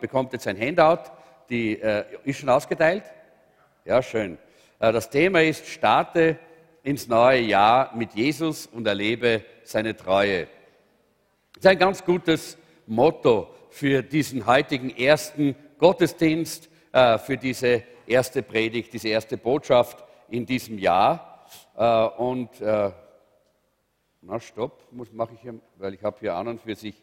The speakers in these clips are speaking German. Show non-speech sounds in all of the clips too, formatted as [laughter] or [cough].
Bekommt jetzt ein Handout, die äh, ist schon ausgeteilt. Ja, schön. Äh, das Thema ist, starte ins neue Jahr mit Jesus und erlebe seine Treue. Das ist ein ganz gutes Motto für diesen heutigen ersten Gottesdienst, äh, für diese erste Predigt, diese erste Botschaft in diesem Jahr. Äh, und äh, na stopp, mache ich hier, weil ich habe hier an und für sich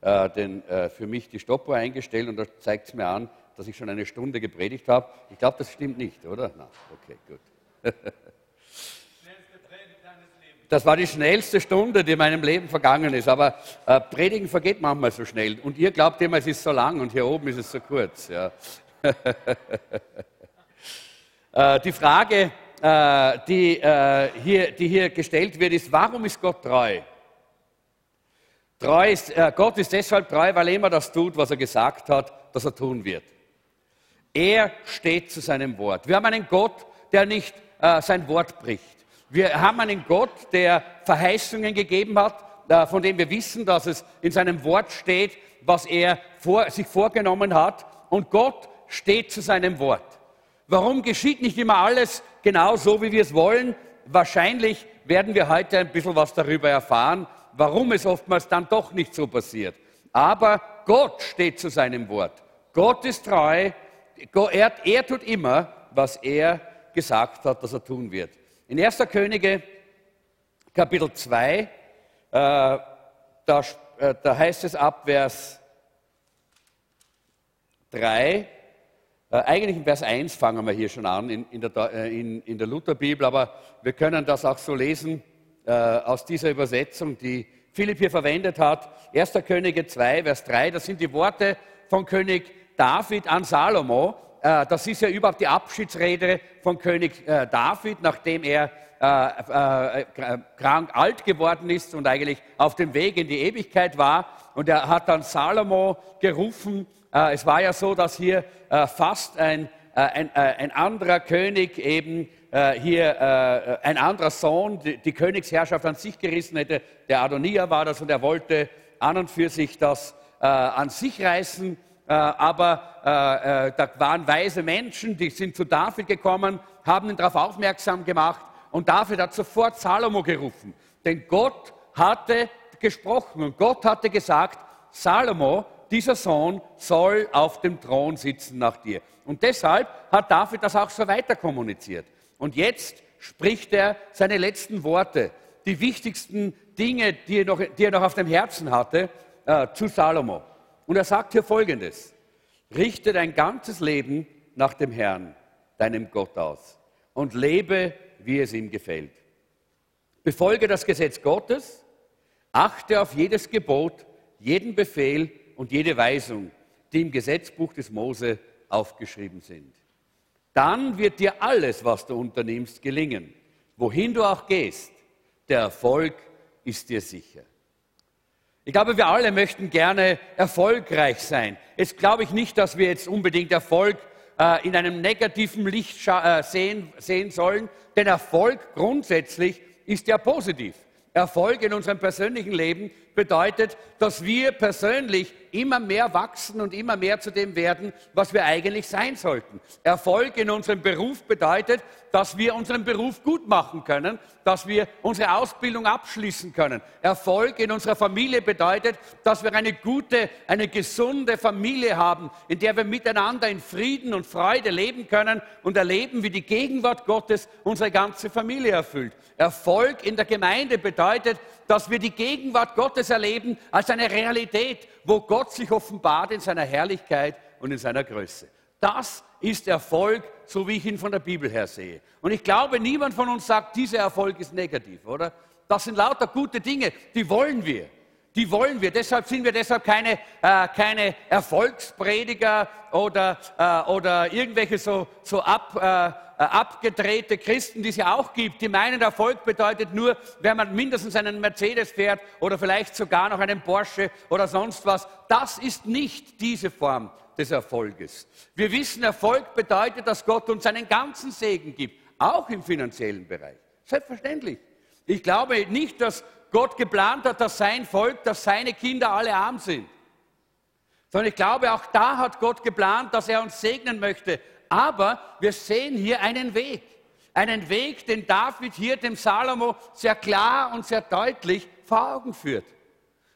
äh, den, äh, für mich die Stoppuhr eingestellt und da zeigt es mir an, dass ich schon eine Stunde gepredigt habe. Ich glaube, das stimmt nicht, oder? Na, okay, gut. [laughs] Das war die schnellste Stunde, die in meinem Leben vergangen ist. Aber äh, Predigen vergeht manchmal so schnell. Und ihr glaubt immer, es ist so lang und hier oben ist es so kurz. Ja. [laughs] äh, die Frage, äh, die, äh, hier, die hier gestellt wird, ist, warum ist Gott treu? Treu ist, äh, Gott ist deshalb treu, weil er immer das tut, was er gesagt hat, dass er tun wird. Er steht zu seinem Wort. Wir haben einen Gott, der nicht äh, sein Wort bricht. Wir haben einen Gott, der Verheißungen gegeben hat, äh, von dem wir wissen, dass es in seinem Wort steht, was er vor, sich vorgenommen hat. Und Gott steht zu seinem Wort. Warum geschieht nicht immer alles genau so, wie wir es wollen? Wahrscheinlich werden wir heute ein bisschen was darüber erfahren, warum es oftmals dann doch nicht so passiert. Aber Gott steht zu seinem Wort. Gott ist treu. Er, er tut immer, was er gesagt hat, dass er tun wird. In 1. Könige Kapitel 2, äh, da, äh, da heißt es ab Vers 3, äh, eigentlich in Vers 1 fangen wir hier schon an, in, in, der, äh, in, in der Lutherbibel, aber wir können das auch so lesen äh, aus dieser Übersetzung, die Philipp hier verwendet hat. 1. Könige 2, Vers 3, das sind die Worte von König David an Salomo. Äh, das ist ja überhaupt die Abschiedsrede von König äh, David, nachdem er krank alt geworden ist und eigentlich auf dem Weg in die Ewigkeit war. Und er hat dann Salomo gerufen. Es war ja so, dass hier fast ein, ein, ein anderer König eben äh, hier äh, ein anderer Sohn die, die, Königsherrschaft an sich gerissen hätte. Der Adonia war das und er wollte an und für sich das äh, an sich reißen. Äh, aber äh, äh, da waren weise Menschen, die sind zu David gekommen, haben ihn darauf aufmerksam gemacht und David hat sofort Salomo gerufen. Denn Gott hatte gesprochen und Gott hatte gesagt, Salomo, dieser Sohn soll auf dem Thron sitzen nach dir. Und deshalb hat David das auch so weiter kommuniziert. Und jetzt spricht er seine letzten Worte, die wichtigsten Dinge, die er noch, die er noch auf dem Herzen hatte, äh, zu Salomo. Und er sagt hier Folgendes. Richte dein ganzes Leben nach dem Herrn, deinem Gott aus und lebe, wie es ihm gefällt. Befolge das Gesetz Gottes, achte auf jedes Gebot, jeden Befehl und jede Weisung, die im Gesetzbuch des Mose aufgeschrieben sind dann wird dir alles, was du unternimmst, gelingen. Wohin du auch gehst, der Erfolg ist dir sicher. Ich glaube, wir alle möchten gerne erfolgreich sein. Jetzt glaube ich nicht, dass wir jetzt unbedingt Erfolg äh, in einem negativen Licht äh, sehen, sehen sollen, denn Erfolg grundsätzlich ist ja positiv. Erfolg in unserem persönlichen Leben bedeutet, dass wir persönlich immer mehr wachsen und immer mehr zu dem werden, was wir eigentlich sein sollten. Erfolg in unserem Beruf bedeutet, dass wir unseren Beruf gut machen können, dass wir unsere Ausbildung abschließen können. Erfolg in unserer Familie bedeutet, dass wir eine gute, eine gesunde Familie haben, in der wir miteinander in Frieden und Freude leben können und erleben, wie die Gegenwart Gottes unsere ganze Familie erfüllt. Erfolg in der Gemeinde bedeutet, dass wir die Gegenwart Gottes erleben als eine Realität, wo Gott sich offenbart in seiner Herrlichkeit und in seiner Größe. Das ist Erfolg, so wie ich ihn von der Bibel her sehe. Und ich glaube, niemand von uns sagt, dieser Erfolg ist negativ, oder? Das sind lauter gute Dinge, die wollen wir. Die wollen wir. Deshalb sind wir deshalb keine, äh, keine Erfolgsprediger oder, äh, oder irgendwelche so, so ab, äh, äh, abgedrehte Christen, die es ja auch gibt, die meinen, Erfolg bedeutet nur, wenn man mindestens einen Mercedes fährt oder vielleicht sogar noch einen Porsche oder sonst was. Das ist nicht diese Form des Erfolges. Wir wissen, Erfolg bedeutet, dass Gott uns einen ganzen Segen gibt, auch im finanziellen Bereich. Selbstverständlich. Ich glaube nicht, dass Gott geplant hat, dass sein Volk, dass seine Kinder alle arm sind Sondern ich glaube, auch da hat Gott geplant, dass er uns segnen möchte. Aber wir sehen hier einen Weg. Einen Weg, den David hier dem Salomo sehr klar und sehr deutlich vor Augen führt.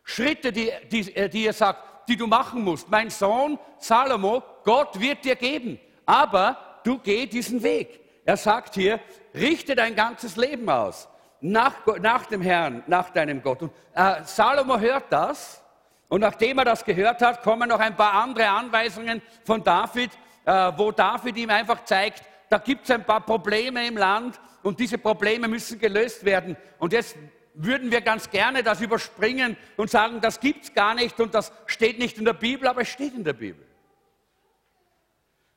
Schritte, die, die, äh, die er sagt, die du machen musst. Mein Sohn Salomo, Gott wird dir geben. Aber du geh diesen Weg. Er sagt hier, richte dein ganzes Leben aus nach, nach dem Herrn, nach deinem Gott. Und äh, Salomo hört das und nachdem er das gehört hat, kommen noch ein paar andere Anweisungen von David, äh, wo David ihm einfach zeigt, da gibt es ein paar Probleme im Land und diese Probleme müssen gelöst werden. Und jetzt würden wir ganz gerne das überspringen und sagen, das gibt es gar nicht und das steht nicht in der Bibel, aber es steht in der Bibel.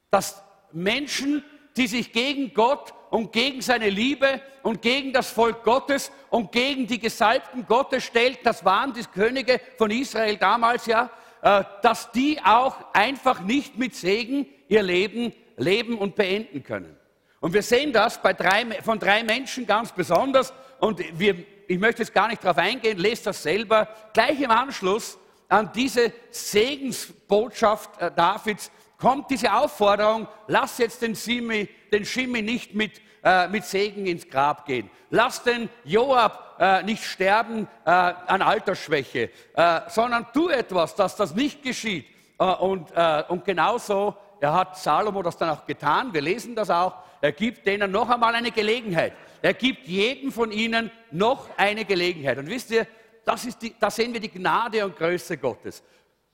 Dass Menschen, die sich gegen Gott und gegen seine Liebe und gegen das Volk Gottes und gegen die Gesalbten Gottes stellt, das waren die Könige von Israel damals ja, äh, dass die auch einfach nicht mit Segen ihr Leben leben und beenden können. Und wir sehen das bei drei, von drei Menschen ganz besonders. Und wir, ich möchte jetzt gar nicht darauf eingehen, lest das selber. Gleich im Anschluss an diese Segensbotschaft äh, Davids kommt diese Aufforderung, lass jetzt den, Simi, den Schimmi nicht mit, äh, mit Segen ins Grab gehen. Lass den Joab äh, nicht sterben äh, an Altersschwäche, äh, sondern tu etwas, dass das nicht geschieht. Äh, und, äh, und genauso er hat Salomo das dann auch getan, wir lesen das auch, er gibt denen noch einmal eine Gelegenheit. Er gibt jedem von ihnen noch eine Gelegenheit. Und wisst ihr, das ist die, da sehen wir die Gnade und Größe Gottes.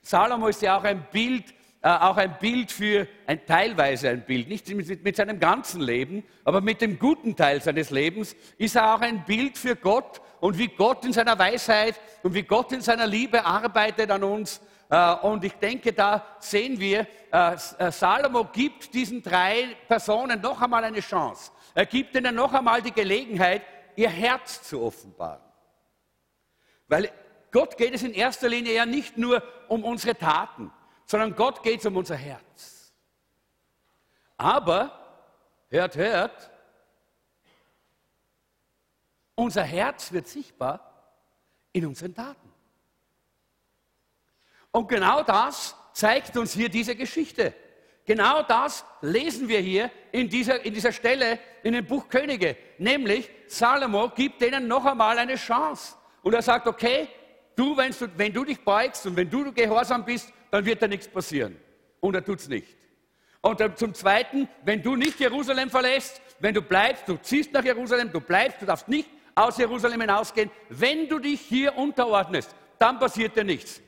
Salomo ist ja auch ein Bild äh, auch ein Bild für, ein, teilweise ein Bild, nicht mit, seinem ganzen Leben, aber mit dem guten Teil seines Lebens ist er auch ein Bild für Gott und wie Gott in seiner Weisheit und wie Gott in seiner Liebe arbeitet an uns. Äh, und ich denke, da sehen wir, äh, äh, Salomo gibt diesen drei Personen noch einmal eine Chance. Er gibt ihnen noch einmal die Gelegenheit, ihr Herz zu offenbaren. Weil Gott geht es in erster Linie ja nicht nur um unsere Taten sondern Gott geht es um unser Herz. Aber, hört, hört, unser Herz wird sichtbar in unseren Taten. Und genau das zeigt uns hier diese Geschichte. Genau das lesen wir hier in dieser, in dieser Stelle in dem Buch Könige. Nämlich, Salomo gibt denen noch einmal eine Chance. Und er sagt, okay, du, wenn du, wenn du dich beugst und wenn du gehorsam bist, dann wird da nichts passieren. Und er tut es nicht. Und dann zum Zweiten, wenn du nicht Jerusalem verlässt, wenn du bleibst, du ziehst nach Jerusalem, du bleibst, du darfst nicht aus Jerusalem hinausgehen. Wenn du dich hier unterordnest, dann passiert dir nichts.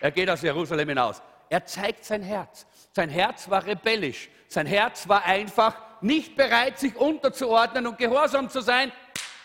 Er geht aus Jerusalem hinaus. Er zeigt sein Herz. Sein Herz war rebellisch. Sein Herz war einfach nicht bereit, sich unterzuordnen und gehorsam zu sein.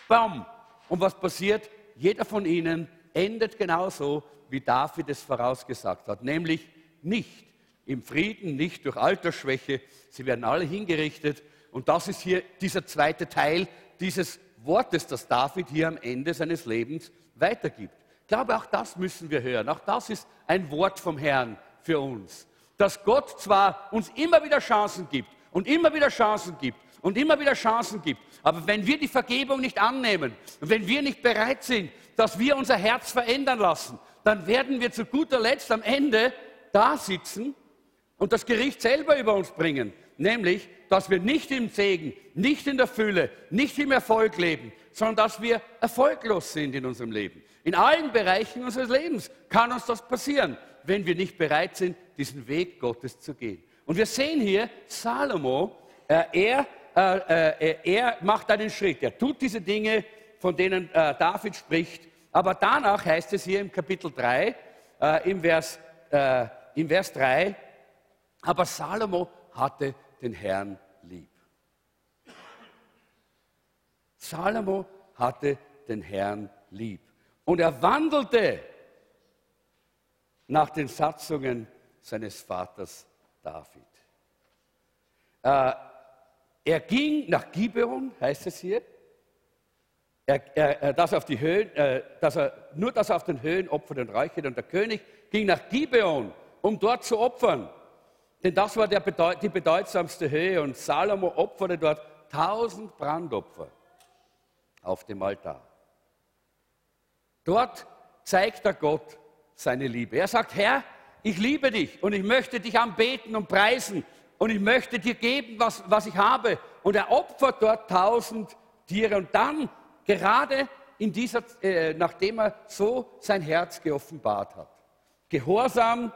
Baum. Und was passiert? Jeder von ihnen endet genauso, wie David es vorausgesagt hat, nämlich nicht im Frieden, nicht durch Altersschwäche. Sie werden alle hingerichtet. Und das ist hier dieser zweite Teil dieses Wortes, das David hier am Ende seines Lebens weitergibt. Ich glaube, auch das müssen wir hören. Auch das ist ein Wort vom Herrn für uns. Dass Gott zwar uns immer wieder Chancen gibt und immer wieder Chancen gibt und immer wieder Chancen gibt, aber wenn wir die Vergebung nicht annehmen und wenn wir nicht bereit sind, dass wir unser Herz verändern lassen, dann werden wir zu guter Letzt am Ende da sitzen und das Gericht selber über uns bringen. Nämlich, dass wir nicht im Segen, nicht in der Fülle, nicht im Erfolg leben, sondern dass wir erfolglos sind in unserem Leben. In allen Bereichen unseres Lebens kann uns das passieren, wenn wir nicht bereit sind, diesen Weg Gottes zu gehen. Und wir sehen hier, Salomo, äh, er, äh, äh, er macht einen Schritt. Er tut diese Dinge, von denen äh, David spricht. Aber danach heißt es hier im Kapitel 3, äh, im, Vers, äh, im Vers 3, aber Salomo hatte den Herrn lieb. Salomo hatte den Herrn lieb. Und er wandelte nach den Satzungen seines Vaters David. Er ging nach Gibeon, heißt es hier, er, er, dass, auf die Höhen, äh, dass er, nur dass er auf den Höhen opfert und räuchert. Und der König ging nach Gibeon, um dort zu opfern. Denn das war der, die bedeutsamste Höhe. Und Salomo opferte dort tausend Brandopfer auf dem Altar. Dort zeigt er Gott seine Liebe. Er sagt, Herr, ich liebe dich und ich möchte dich anbeten und preisen und ich möchte dir geben, was, was ich habe. Und er opfert dort tausend Tiere und dann gerade in dieser, äh, nachdem er so sein Herz geoffenbart hat, gehorsam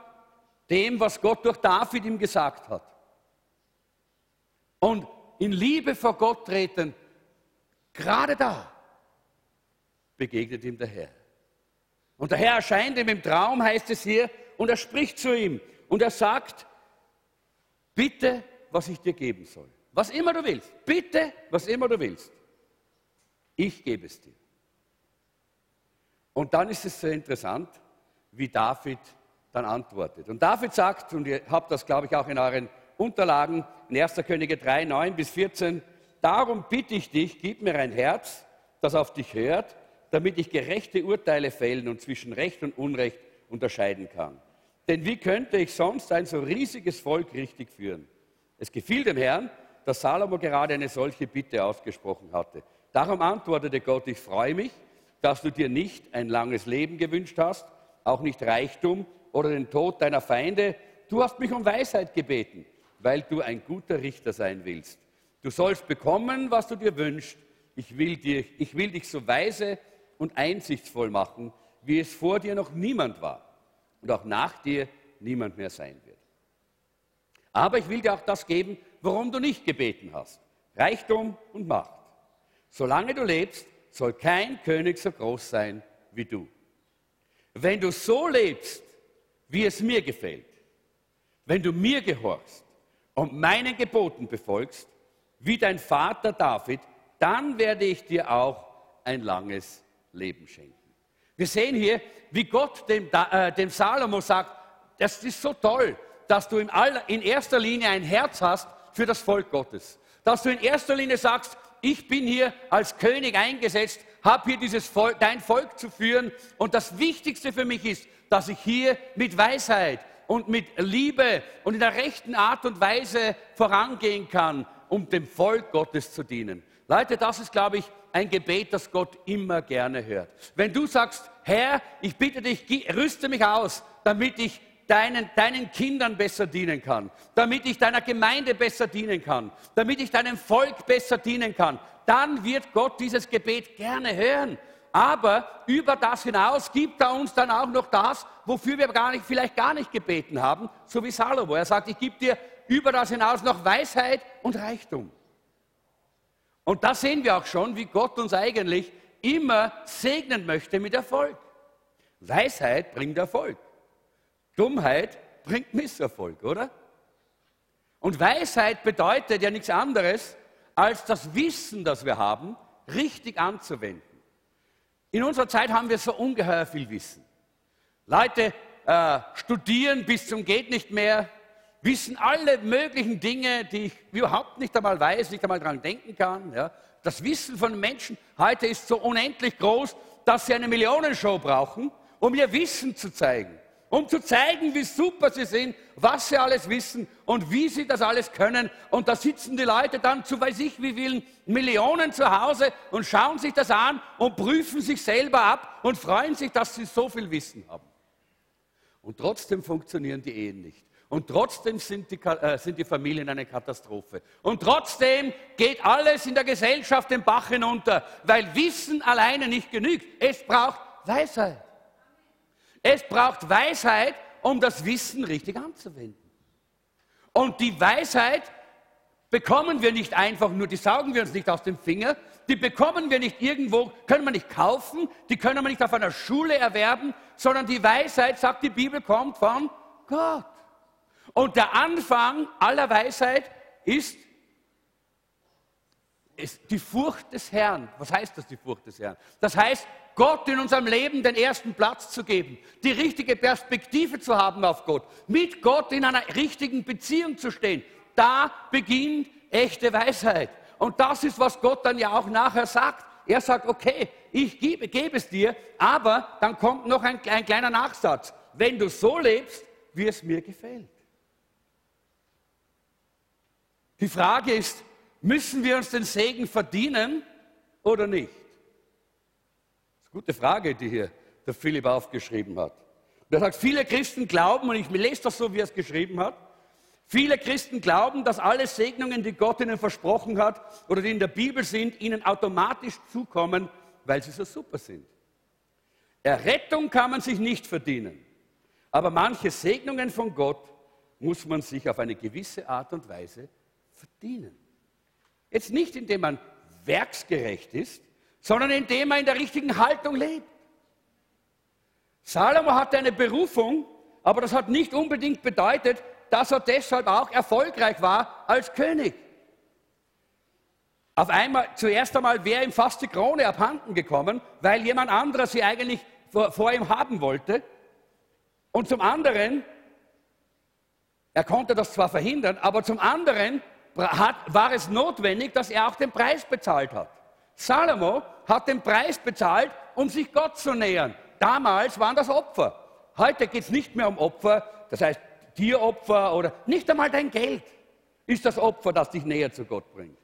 dem, was Gott durch David ihm gesagt hat. Und in Liebe vor Gott treten, gerade da begegnet ihm der Herr. Und der Herr erscheint ihm im Traum, heißt es hier, und er spricht zu ihm und er sagt, bitte, was ich dir geben soll. Was immer du willst, bitte, was immer du willst. Ich gebe es dir. Und dann ist es sehr interessant, wie David dann antwortet. Und David sagt, und ihr habt das, glaube ich, auch in euren Unterlagen, in 1. Könige 3, 9 bis 14, darum bitte ich dich, gib mir ein Herz, das auf dich hört, damit ich gerechte Urteile fällen und zwischen Recht und Unrecht unterscheiden kann. Denn wie könnte ich sonst ein so riesiges Volk richtig führen? Es gefiel dem Herrn, dass Salomo gerade eine solche Bitte ausgesprochen hatte. Darum antwortete Gott, ich freue mich, dass du dir nicht ein langes Leben gewünscht hast, auch nicht Reichtum oder den Tod deiner Feinde. Du hast mich um Weisheit gebeten, weil du ein guter Richter sein willst. Du sollst bekommen, was du dir wünschst. Ich will, dir, ich will dich so weise und einsichtsvoll machen, wie es vor dir noch niemand war und auch nach dir niemand mehr sein wird. Aber ich will dir auch das geben, worum du nicht gebeten hast. Reichtum und Macht. Solange du lebst, soll kein König so groß sein wie du. Wenn du so lebst, wie es mir gefällt, wenn du mir gehorchst und meinen Geboten befolgst, wie dein Vater David, dann werde ich dir auch ein langes Leben schenken. Wir sehen hier, wie Gott dem, äh, dem Salomo sagt, das ist so toll, dass du in, aller, in erster Linie ein Herz hast für das Volk Gottes. Dass du in erster Linie sagst, ich bin hier als König eingesetzt, habe hier dieses Volk, dein Volk zu führen. Und das Wichtigste für mich ist, dass ich hier mit Weisheit und mit Liebe und in der rechten Art und Weise vorangehen kann, um dem Volk Gottes zu dienen. Leute, das ist, glaube ich, ein Gebet, das Gott immer gerne hört. Wenn du sagst, Herr, ich bitte dich, rüste mich aus, damit ich deinen, deinen Kindern besser dienen kann, damit ich deiner Gemeinde besser dienen kann, damit ich deinem Volk besser dienen kann, dann wird Gott dieses Gebet gerne hören. Aber über das hinaus gibt er uns dann auch noch das, wofür wir gar nicht, vielleicht gar nicht gebeten haben, so wie Salomo. Er sagt, ich gebe dir über das hinaus noch Weisheit und Reichtum. Und da sehen wir auch schon, wie Gott uns eigentlich immer segnen möchte mit Erfolg. Weisheit bringt Erfolg. Dummheit bringt Misserfolg, oder? Und Weisheit bedeutet ja nichts anderes, als das Wissen, das wir haben, richtig anzuwenden. In unserer Zeit haben wir so ungeheuer viel Wissen. Leute äh, studieren bis zum geht nicht mehr, wissen alle möglichen Dinge, die ich überhaupt nicht einmal weiß, nicht einmal daran denken kann. Ja. Das Wissen von Menschen heute ist so unendlich groß, dass sie eine Millionenshow brauchen, um ihr Wissen zu zeigen. Um zu zeigen, wie super sie sind, was sie alles wissen und wie sie das alles können. Und da sitzen die Leute dann zu weiß ich wie vielen Millionen zu Hause und schauen sich das an und prüfen sich selber ab und freuen sich, dass sie so viel Wissen haben. Und trotzdem funktionieren die Ehen nicht. Und trotzdem sind die, äh, sind die Familien eine Katastrophe. Und trotzdem geht alles in der Gesellschaft den Bach hinunter, weil Wissen alleine nicht genügt. Es braucht Weisheit. Es braucht Weisheit, um das Wissen richtig anzuwenden. Und die Weisheit bekommen wir nicht einfach nur, die saugen wir uns nicht aus dem Finger, die bekommen wir nicht irgendwo, können wir nicht kaufen, die können wir nicht auf einer Schule erwerben, sondern die Weisheit, sagt die Bibel, kommt von Gott. Und der Anfang aller Weisheit ist, die Furcht des Herrn. Was heißt das, die Furcht des Herrn? Das heißt, Gott in unserem Leben den ersten Platz zu geben, die richtige Perspektive zu haben auf Gott, mit Gott in einer richtigen Beziehung zu stehen. Da beginnt echte Weisheit. Und das ist, was Gott dann ja auch nachher sagt. Er sagt, okay, ich gebe, gebe es dir, aber dann kommt noch ein, ein kleiner Nachsatz. Wenn du so lebst, wie es mir gefällt. Die Frage ist, müssen wir uns den Segen verdienen oder nicht? Das ist eine gute Frage, die hier der Philipp aufgeschrieben hat. Er sagt, viele Christen glauben, und ich lese das so, wie er es geschrieben hat, viele Christen glauben, dass alle Segnungen, die Gott ihnen versprochen hat oder die in der Bibel sind, ihnen automatisch zukommen, weil sie so super sind. Errettung kann man sich nicht verdienen, aber manche Segnungen von Gott muss man sich auf eine gewisse Art und Weise verdienen. Jetzt nicht, indem man werksgerecht ist, sondern indem man in der richtigen Haltung lebt. Salomo hatte eine Berufung, aber das hat nicht unbedingt bedeutet, dass er deshalb auch erfolgreich war als König. Auf einmal, zuerst einmal wäre ihm fast die Krone abhanden gekommen, weil jemand anderer sie eigentlich vor, vor ihm haben wollte. Und zum anderen, er konnte das zwar verhindern, aber zum anderen hat, war es notwendig, dass er auch den Preis bezahlt hat. Salomo hat den Preis bezahlt, um sich Gott zu nähern. Damals waren das Opfer. Heute geht es nicht mehr um Opfer, das heißt Tieropfer oder nicht einmal dein Geld ist das Opfer, das dich näher zu Gott bringt.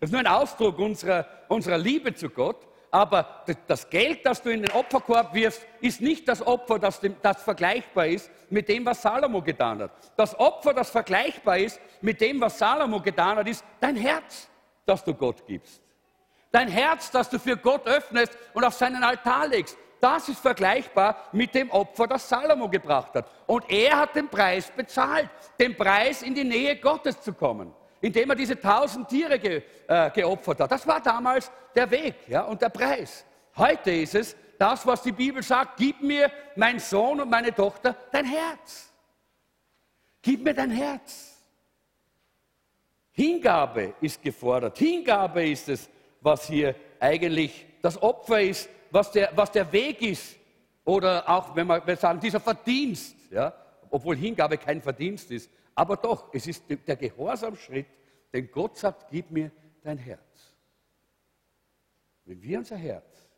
Das ist nur ein Ausdruck unserer, unserer Liebe zu Gott, aber das Geld, das du in den Opferkorb wirfst, ist nicht das Opfer, das, dem, das, vergleichbar ist mit dem, was Salomo getan hat. Das Opfer, das vergleichbar ist mit dem, was Salomo getan hat, ist dein Herz, das du Gott gibst. Dein Herz, das du für Gott öffnest und auf seinen Altar legst. Das ist vergleichbar mit dem Opfer, das Salomo gebracht hat. Und er hat den Preis bezahlt, den Preis in die Nähe Gottes zu kommen, indem er diese tausend Tiere ge, äh, geopfert hat. Das war damals der Weg ja, und der Preis. Heute ist es das, was die Bibel sagt, gib mir, mein Sohn und meine Tochter, dein Herz. Gib mir dein Herz. Hingabe ist gefordert. Hingabe ist es, was hier eigentlich das Opfer ist, was der, was der Weg ist. Oder auch, wenn wir, sagen, dieser Verdienst, ja, obwohl Hingabe kein Verdienst ist, aber doch, es ist der Gehorsamschritt, denn Gott sagt, gib mir dein Herz. Wenn wir unser Herz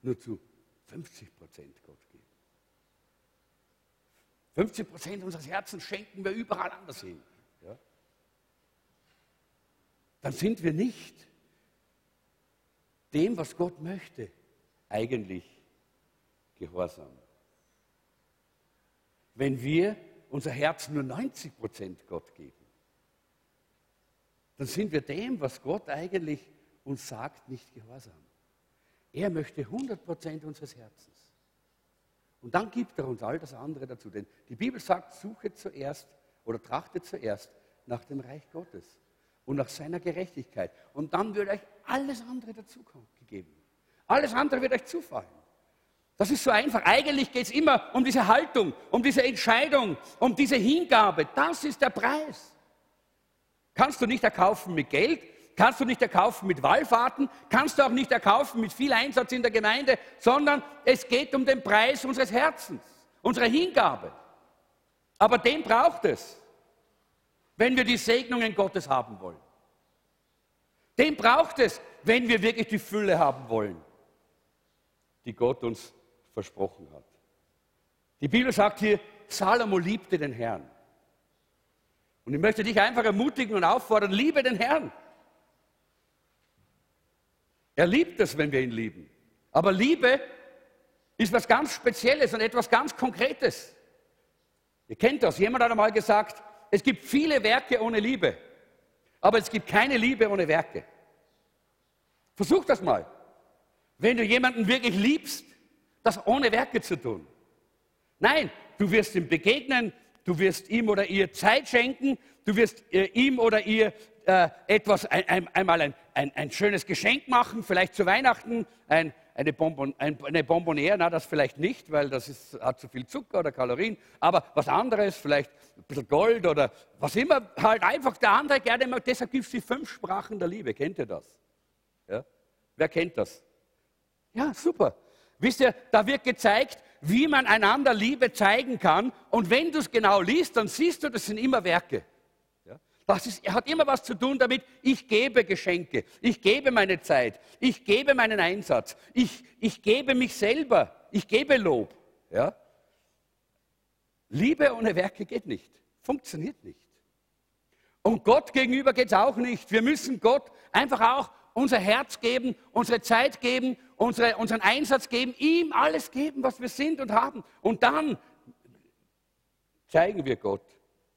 nur zu 50 Prozent Gott geben, 50 Prozent unseres Herzens schenken wir überall anders hin, ja, dann sind wir nicht dem, was Gott möchte, eigentlich gehorsam. Wenn wir unser Herz nur 90 Prozent Gott geben, dann sind wir dem, was Gott eigentlich uns sagt, nicht gehorsam. Er möchte 100 Prozent unseres Herzens. Und dann gibt er uns all das andere dazu. Denn die Bibel sagt, suche zuerst oder trachte zuerst nach dem Reich Gottes und nach seiner Gerechtigkeit. Und dann wird euch alles andere dazu gegeben. Alles andere wird euch zufallen. Das ist so einfach. Eigentlich geht es immer um diese Haltung, um diese Entscheidung, um diese Hingabe. Das ist der Preis. Kannst du nicht erkaufen mit Geld, kannst du nicht erkaufen mit Wallfahrten, kannst du auch nicht erkaufen mit viel Einsatz in der Gemeinde, sondern es geht um den Preis unseres Herzens, unserer Hingabe. Aber den braucht es, wenn wir die Segnungen Gottes haben wollen. Den braucht es, wenn wir wirklich die Fülle haben wollen, die Gott uns versprochen hat. Die Bibel sagt hier, Salomo liebte den Herrn. Und ich möchte dich einfach ermutigen und auffordern, liebe den Herrn. Er liebt es, wenn wir ihn lieben. Aber Liebe ist was ganz Spezielles und etwas ganz Konkretes. Ihr kennt das. Jemand hat einmal gesagt, es gibt viele Werke ohne Liebe, aber es gibt keine Liebe ohne Werke. Versuch das mal. Wenn du jemanden wirklich liebst, das ohne Werke zu tun. Nein, du wirst ihm begegnen, du wirst ihm oder ihr Zeit schenken, du wirst äh, ihm oder ihr äh, etwas, ein, ein, einmal ein, ein, schönes Geschenk machen, vielleicht zu Weihnachten, ein, eine, Bonbon, eine Bonbonniere, na, das vielleicht nicht, weil das ist, hat zu viel Zucker oder Kalorien, aber was anderes, vielleicht ein bisschen Gold oder was immer, halt einfach der andere gerne mag. Deshalb gibt es die fünf Sprachen der Liebe. Kennt ihr das? Ja? Wer kennt das? Ja, super. Wisst ihr, da wird gezeigt, wie man einander Liebe zeigen kann. Und wenn du es genau liest, dann siehst du, das sind immer Werke. Das ist, hat immer was zu tun damit, ich gebe Geschenke, ich gebe meine Zeit, ich gebe meinen Einsatz, ich, ich gebe mich selber, ich gebe Lob. Ja? Liebe ohne Werke geht nicht, funktioniert nicht. Und Gott gegenüber geht es auch nicht. Wir müssen Gott einfach auch unser Herz geben, unsere Zeit geben unsere, unseren Einsatz geben, ihm alles geben, was wir sind und haben. Und dann zeigen wir Gott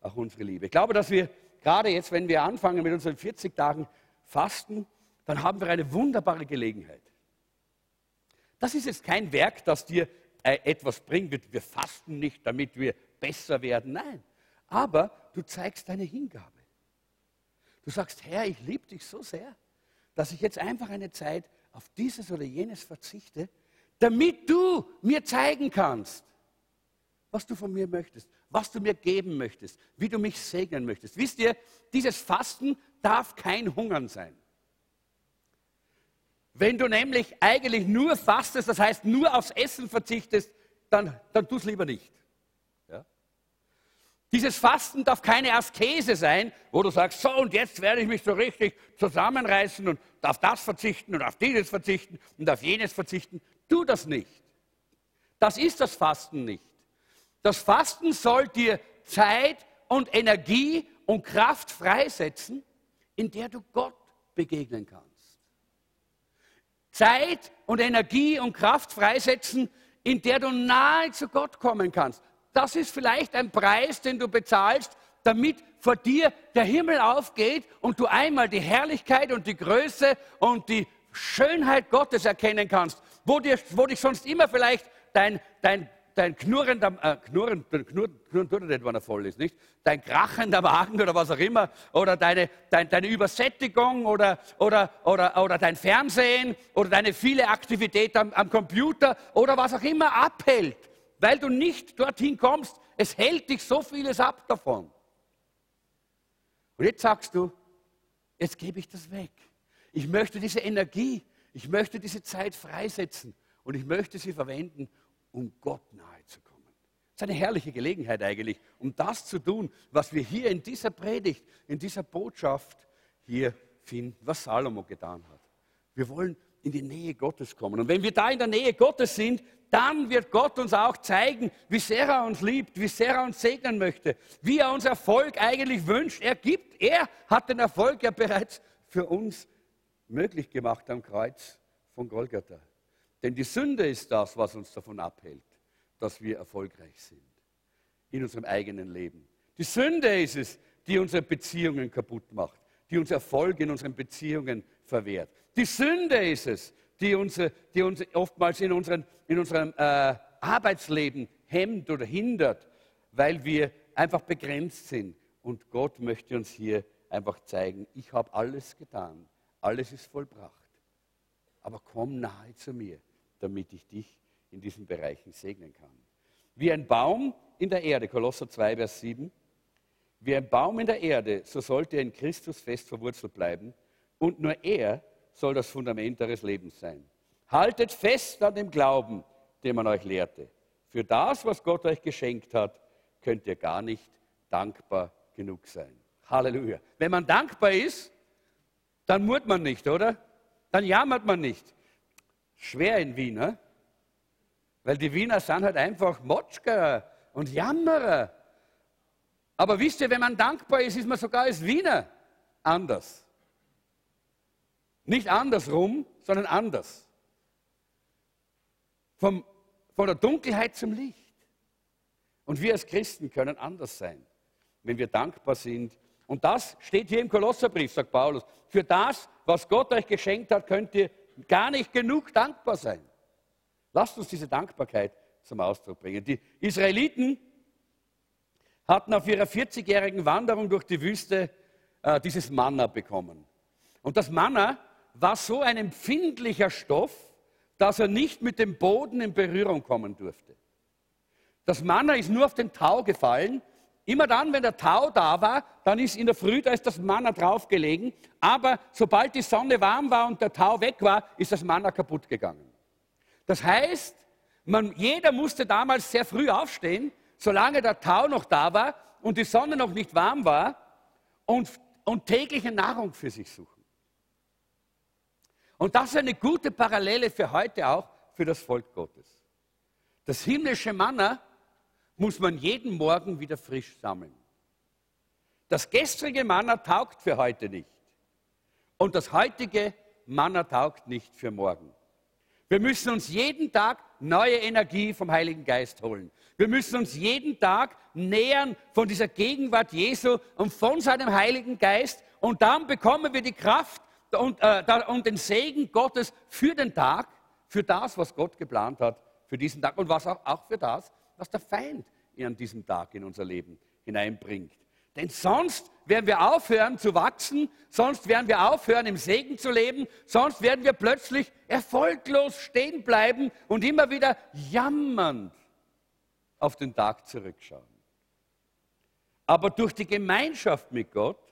auch unsere Liebe. Ich glaube, dass wir gerade jetzt, wenn wir anfangen mit unseren 40 Tagen Fasten, dann haben wir eine wunderbare Gelegenheit. Das ist jetzt kein Werk, das dir äh, etwas bringt. Wir fasten nicht, damit wir besser werden. Nein, aber du zeigst deine Hingabe. Du sagst, Herr, ich liebe dich so sehr, dass ich jetzt einfach eine Zeit auf dieses oder jenes verzichte, damit du mir zeigen kannst, was du von mir möchtest, was du mir geben möchtest, wie du mich segnen möchtest. Wisst ihr, dieses Fasten darf kein Hungern sein. Wenn du nämlich eigentlich nur fastest, das heißt nur aufs Essen verzichtest, dann, dann tu es lieber nicht. Dieses Fasten darf keine Askese sein, wo du sagst, so und jetzt werde ich mich so richtig zusammenreißen und auf das verzichten und auf dieses verzichten und auf jenes verzichten. Tu das nicht. Das ist das Fasten nicht. Das Fasten soll dir Zeit und Energie und Kraft freisetzen, in der du Gott begegnen kannst. Zeit und Energie und Kraft freisetzen, in der du nahe zu Gott kommen kannst. Das ist vielleicht ein Preis, den du bezahlst, damit vor dir der Himmel aufgeht und du einmal die Herrlichkeit und die Größe und die Schönheit Gottes erkennen kannst, wo, dir, wo dich sonst immer vielleicht dein, dein dein knurrender, äh, knurren, knurren, knurren tut er nicht, wenn er voll ist, nicht? Dein krachender Magen oder was auch immer, oder deine, dein, deine Übersättigung oder, oder, oder, oder dein Fernsehen oder deine viele Aktivität am, am Computer oder was auch immer abhält, weil du nicht dorthin kommst. Es hält dich so vieles ab davon. Und jetzt sagst du, jetzt gebe ich das weg. Ich möchte diese Energie, ich möchte diese Zeit freisetzen und ich möchte sie verwenden, um Gott nahe zu kommen. Das ist eine herrliche Gelegenheit eigentlich, um das zu tun, was wir hier in dieser Predigt, in dieser Botschaft hier finden, was Salomo getan hat. Wir wollen in die Nähe Gottes kommen. Und wenn wir da in der Nähe Gottes sind, dann wird Gott uns auch zeigen, wie sehr er uns liebt, wie sehr er uns segnen möchte, wie er uns Erfolg eigentlich wünscht. Er gibt, er hat den Erfolg ja bereits für uns möglich gemacht am Kreuz von Golgatha. Denn die Sünde ist das, was uns davon abhält, dass wir erfolgreich sind in unserem eigenen Leben. Die Sünde ist es, die unsere Beziehungen kaputt macht, die uns Erfolg in unseren Beziehungen verwehrt. Die Sünde ist es, die, unsere, die uns oftmals in, unseren, in unserem äh, Arbeitsleben hemmt oder hindert, weil wir einfach begrenzt sind. Und Gott möchte uns hier einfach zeigen, ich habe alles getan, alles ist vollbracht. Aber komm nahe zu mir damit ich dich in diesen Bereichen segnen kann. Wie ein Baum in der Erde, Kolosser 2, Vers 7, wie ein Baum in der Erde, so sollte er in Christus fest verwurzelt bleiben und nur er soll das Fundament eures Lebens sein. Haltet fest an dem Glauben, den man euch lehrte. Für das, was Gott euch geschenkt hat, könnt ihr gar nicht dankbar genug sein. Halleluja. Wenn man dankbar ist, dann murrt man nicht, oder? Dann jammert man nicht schwer in Wien, ne? weil die Wiener sind halt einfach Motschker und Jammerer. Aber wisst ihr, wenn man dankbar ist, ist man sogar als Wiener anders. Nicht andersrum, sondern anders. Vom, von der Dunkelheit zum Licht. Und wir als Christen können anders sein, wenn wir dankbar sind. Und das steht hier im Kolosserbrief, sagt Paulus. Für das, was Gott euch geschenkt hat, könnt ihr gar nicht genug dankbar sein. Lasst uns diese Dankbarkeit zum Ausdruck bringen. Die Israeliten hatten auf ihrer 40-jährigen Wanderung durch die Wüste äh, dieses Manna bekommen. Und das Manna war so ein empfindlicher Stoff, dass er nicht mit dem Boden in Berührung kommen durfte. Das Manna ist nur auf den Tau gefallen Immer dann, wenn der Tau da war, dann ist in der Früh, da ist das Manna draufgelegen. Aber sobald die Sonne warm war und der Tau weg war, ist das Manna kaputt gegangen. Das heißt, man, jeder musste damals sehr früh aufstehen, solange der Tau noch da war und die Sonne noch nicht warm war und, und tägliche Nahrung für sich suchen. Und das ist eine gute Parallele für heute auch für das Volk Gottes. Das himmlische Manna muss man jeden Morgen wieder frisch sammeln. Das gestrige Manna taugt für heute nicht. Und das heutige Manna taugt nicht für morgen. Wir müssen uns jeden Tag neue Energie vom Heiligen Geist holen. Wir müssen uns jeden Tag nähern von dieser Gegenwart Jesu und von seinem Heiligen Geist. Und dann bekommen wir die Kraft und, äh, und den Segen Gottes für den Tag, für das, was Gott geplant hat für diesen Tag und was auch, auch für das, was der Feind an diesem Tag in unser Leben hineinbringt. Denn sonst werden wir aufhören zu wachsen, sonst werden wir aufhören im Segen zu leben, sonst werden wir plötzlich erfolglos stehen bleiben und immer wieder jammernd auf den Tag zurückschauen. Aber durch die Gemeinschaft mit Gott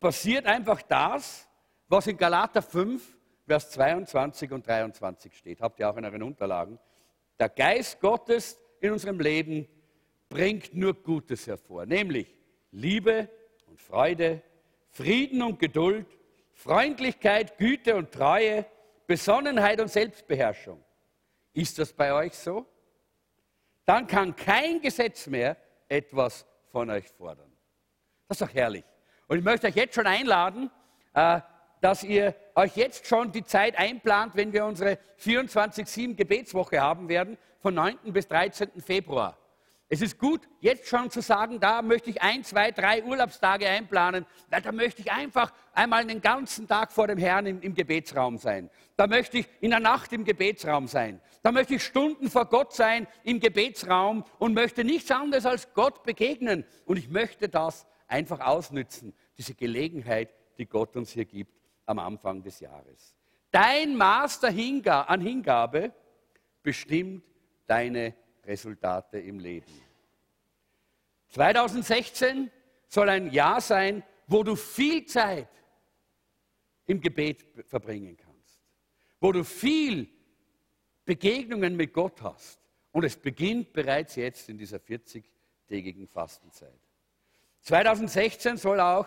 passiert einfach das, was in Galater 5, Vers 22 und 23 steht. Habt ihr auch in euren Unterlagen. Der Geist Gottes in unserem Leben bringt nur Gutes hervor, nämlich Liebe und Freude, Frieden und Geduld, Freundlichkeit, Güte und Treue, Besonnenheit und Selbstbeherrschung. Ist das bei euch so? Dann kann kein Gesetz mehr etwas von euch fordern. Das ist doch herrlich. Und ich möchte euch jetzt schon einladen, äh, dass ihr euch jetzt schon die Zeit einplant, wenn wir unsere 24-7 Gebetswoche haben werden, von 9. bis 13. Februar. Es ist gut, jetzt schon zu sagen, da möchte ich ein, zwei, drei Urlaubstage einplanen, weil da möchte ich einfach einmal den ganzen Tag vor dem Herrn im, im, Gebetsraum sein. Da möchte ich in der Nacht im Gebetsraum sein. Da möchte ich Stunden vor Gott sein im Gebetsraum und möchte nichts anderes als Gott begegnen. Und ich möchte das einfach ausnützen, diese Gelegenheit, die Gott uns hier gibt am Anfang des Jahres. Dein Maß an Hingabe bestimmt deine Resultate im Leben. 2016 soll ein Jahr sein, wo du viel Zeit im Gebet verbringen kannst, wo du viel Begegnungen mit Gott hast. Und es beginnt bereits jetzt in dieser 40-tägigen Fastenzeit. 2016 soll auch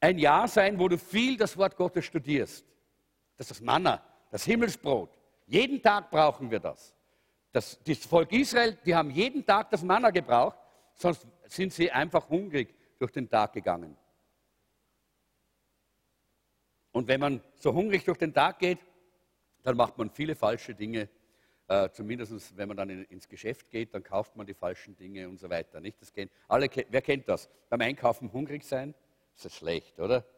ein Jahr sein, wo du viel das Wort Gottes studierst. Das ist das Manna, das Himmelsbrot. Jeden Tag brauchen wir das. Das, das Volk Israel, die haben jeden Tag das Manna gebraucht, sonst sind sie einfach hungrig durch den Tag gegangen. Und wenn man so hungrig durch den Tag geht, dann macht man viele falsche Dinge. Äh, zumindest wenn man dann in, ins Geschäft geht, dann kauft man die falschen Dinge und so weiter. Nicht? Das kennt, alle, wer kennt das? Beim Einkaufen hungrig sein, ist das schlecht, oder? [laughs]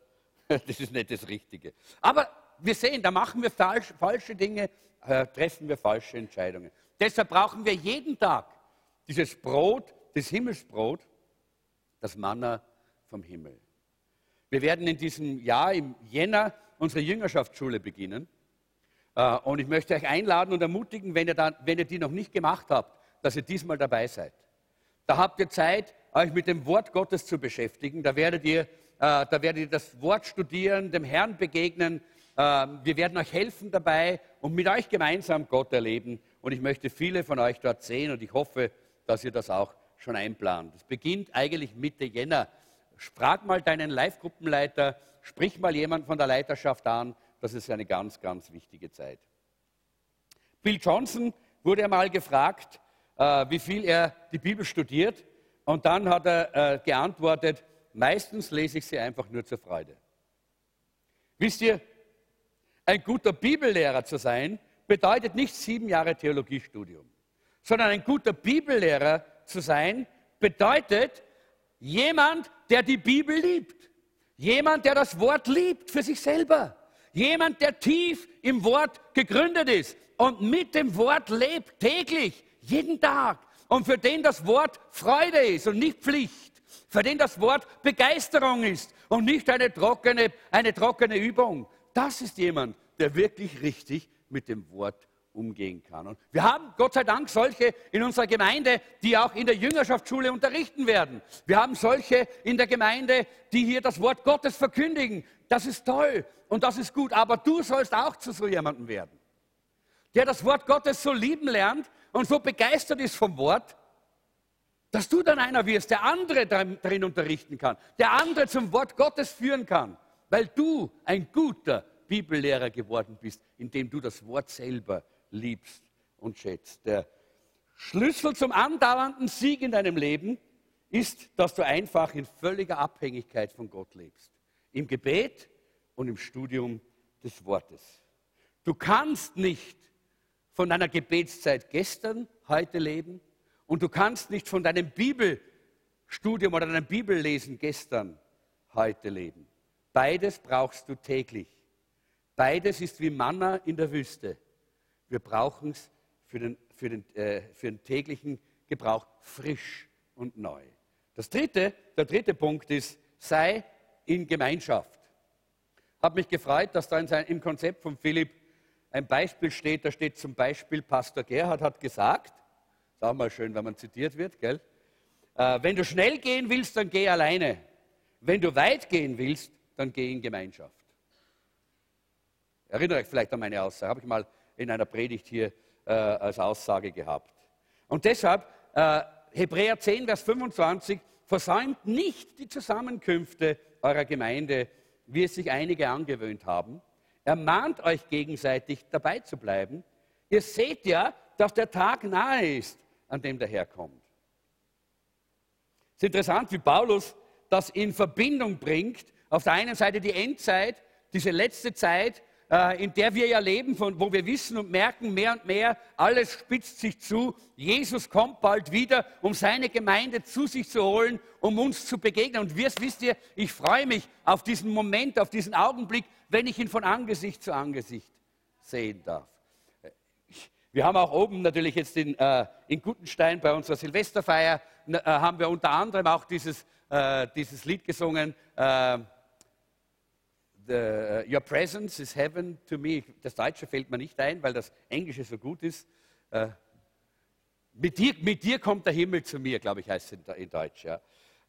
Das ist nicht das Richtige. Aber wir sehen, da machen wir falsch, falsche Dinge, äh, treffen wir falsche Entscheidungen. Deshalb brauchen wir jeden Tag dieses Brot, das Himmelsbrot, das Manna vom Himmel. Wir werden in diesem Jahr im Jänner unsere Jüngerschaftsschule beginnen. Äh, und ich möchte euch einladen und ermutigen, wenn ihr, dann, wenn ihr die noch nicht gemacht habt, dass ihr diesmal dabei seid. Da habt ihr Zeit, euch mit dem Wort Gottes zu beschäftigen. Da werdet ihr, äh, da werdet ihr das Wort studieren, dem Herrn begegnen. Äh, wir werden euch helfen dabei und mit euch gemeinsam Gott erleben. Und ich möchte viele von euch dort sehen und ich hoffe, dass ihr das auch schon einplant. Es beginnt eigentlich Mitte Jänner. Frag mal deinen Live-Gruppenleiter, sprich mal jemand von der Leiterschaft an. Das ist eine ganz, ganz wichtige Zeit. Bill Johnson wurde einmal gefragt, äh, wie viel er die Bibel studiert. Und dann hat er äh, geantwortet, meistens lese ich sie einfach nur zur Freude. Wisst ihr, ein guter Bibellehrer zu sein, bedeutet nicht sieben Jahre Theologiestudium, sondern ein guter Bibellehrer zu sein, bedeutet jemand, der die Bibel liebt. Jemand, der das Wort liebt für sich selber. Jemand, der tief im Wort gegründet ist und mit dem Wort lebt, täglich, jeden Tag. Und für den das Wort Freude ist und nicht Pflicht. Für den das Wort Begeisterung ist und nicht eine trockene, eine trockene Übung. Das ist jemand, der wirklich richtig mit dem Wort umgehen kann. Und wir haben Gott sei Dank solche in unserer Gemeinde, die auch in der Jüngerschaftsschule unterrichten werden. Wir haben solche in der Gemeinde, die hier das Wort Gottes verkündigen. Das ist toll und das ist gut, aber du sollst auch zu so jemandem werden, der das Wort Gottes so lieben lernt und so begeistert ist vom Wort, dass du dann einer wirst, der andere darin unterrichten kann, der andere zum Wort Gottes führen kann, weil du ein guter Bibellehrer geworden bist, indem du das Wort selber liebst und schätzt. Der Schlüssel zum andauernden Sieg in deinem Leben ist, dass du einfach in völliger Abhängigkeit von Gott lebst. Im Gebet und im Studium des Wortes. Du kannst nicht von deiner Gebetszeit gestern, heute leben und du kannst nicht von deinem Bibelstudium oder deinem Bibellesen gestern, heute leben. Beides brauchst du täglich. Beides ist wie Manna in der Wüste. Wir brauchen es für den, für, den, äh, für den täglichen Gebrauch frisch und neu. Das dritte, der dritte Punkt ist, sei in Gemeinschaft. Habe mich gefreut, dass da in sein, im Konzept von Philipp ein Beispiel steht. Da steht zum Beispiel, Pastor Gerhard hat gesagt, ist auch mal schön, wenn man zitiert wird, gell? Äh, wenn du schnell gehen willst, dann geh alleine. Wenn du weit gehen willst, dann geh in Gemeinschaft. Erinnere euch vielleicht an meine Aussage, habe ich mal in einer Predigt hier äh, als Aussage gehabt. Und deshalb, äh, Hebräer 10, Vers 25, versäumt nicht die Zusammenkünfte eurer Gemeinde, wie es sich einige angewöhnt haben. Ermahnt euch gegenseitig, dabei zu bleiben. Ihr seht ja, dass der Tag nahe ist, an dem der Herr kommt. Es ist interessant, wie Paulus das in Verbindung bringt. Auf der einen Seite die Endzeit, diese letzte Zeit, in der wir ja leben, wo wir wissen und merken mehr und mehr, alles spitzt sich zu. Jesus kommt bald wieder, um seine Gemeinde zu sich zu holen, um uns zu begegnen. Und wisst ihr, ich freue mich auf diesen Moment, auf diesen Augenblick, wenn ich ihn von Angesicht zu Angesicht sehen darf. Wir haben auch oben natürlich jetzt in, äh, in Gutenstein bei unserer Silvesterfeier, äh, haben wir unter anderem auch dieses, äh, dieses Lied gesungen, äh, uh, Your presence is heaven to me. Das Deutsche fällt mir nicht ein, weil das Englische so gut ist. Uh, mit, dir, mit, dir, kommt der Himmel zu mir, glaube ich, heißt es in, in Deutsch. Ja.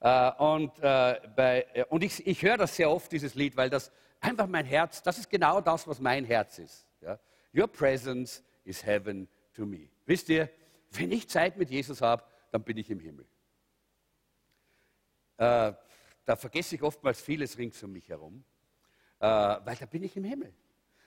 Uh, und, bei, und ich, ich höre das sehr oft, dieses Lied, weil das einfach mein Herz, das ist genau das, was mein Herz ist. Ja. Your presence is heaven to me. Wisst ihr, wenn ich Zeit mit Jesus habe, dann bin ich im Himmel. da vergesse ich oftmals vieles rings um mich herum äh, weil da bin ich im Himmel.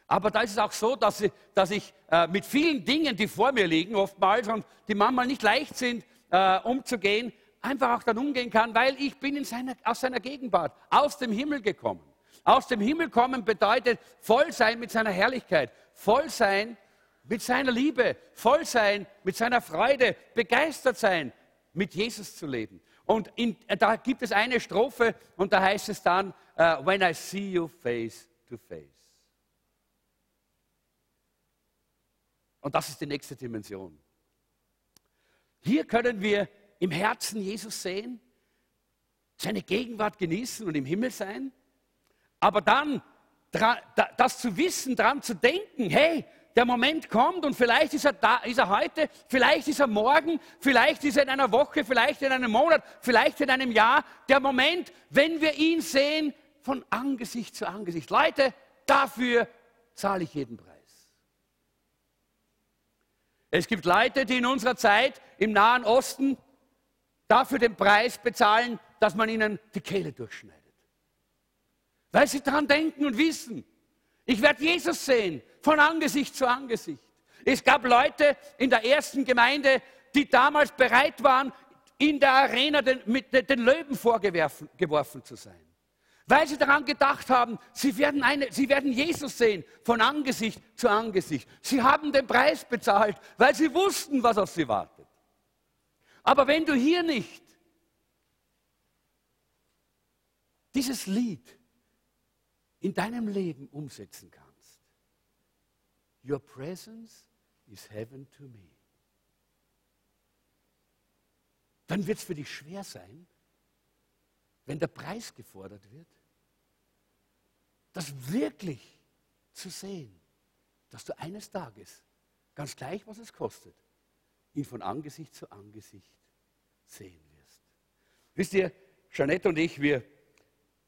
Aber da ist es auch so, dass ich, dass ich äh, mit vielen Dingen, die vor mir liegen, oftmals und die manchmal nicht leicht sind, äh, umzugehen, einfach auch dann umgehen kann, weil ich bin in seiner, aus seiner Gegenwart, aus dem Himmel gekommen. Aus dem Himmel kommen bedeutet voll sein mit seiner Herrlichkeit, voll sein mit seiner Liebe, voll sein mit seiner Freude, begeistert sein, mit Jesus zu leben. Und in, da gibt es eine Strophe und da heißt es dann, uh, when I see you face to face. Und das ist die nächste Dimension. Hier können wir im Herzen Jesus sehen, seine Gegenwart genießen und im Himmel sein, aber dann das zu wissen, daran zu denken, hey, der Moment kommt und vielleicht ist er, da, ist er heute, vielleicht ist er morgen, vielleicht ist er in einer Woche, vielleicht in einem Monat, vielleicht in einem Jahr. Der Moment, wenn wir ihn sehen von Angesicht zu Angesicht. Leute, dafür zahle ich jeden Preis. Es gibt Leute, die in unserer Zeit im Nahen Osten dafür den Preis bezahlen, dass man ihnen die Kehle durchschneidet. Weil sie daran denken und wissen, ich werde Jesus sehen von Angesicht zu Angesicht. Es gab Leute in der ersten Gemeinde, die damals bereit waren, in der Arena den, mit den Löwen vorgeworfen zu sein. Weil sie daran gedacht haben, sie werden, eine, sie werden Jesus sehen, von Angesicht zu Angesicht. Sie haben den Preis bezahlt, weil sie wussten, was auf sie wartet. Aber wenn du hier nicht dieses Lied in deinem Leben umsetzen kannst, Your presence is heaven to me. Dann wird es für dich schwer sein, wenn der Preis gefordert wird, das wirklich zu sehen, dass du eines Tages, ganz gleich was es kostet, ihn von Angesicht zu Angesicht sehen wirst. Wisst ihr, Jeanette und ich, wir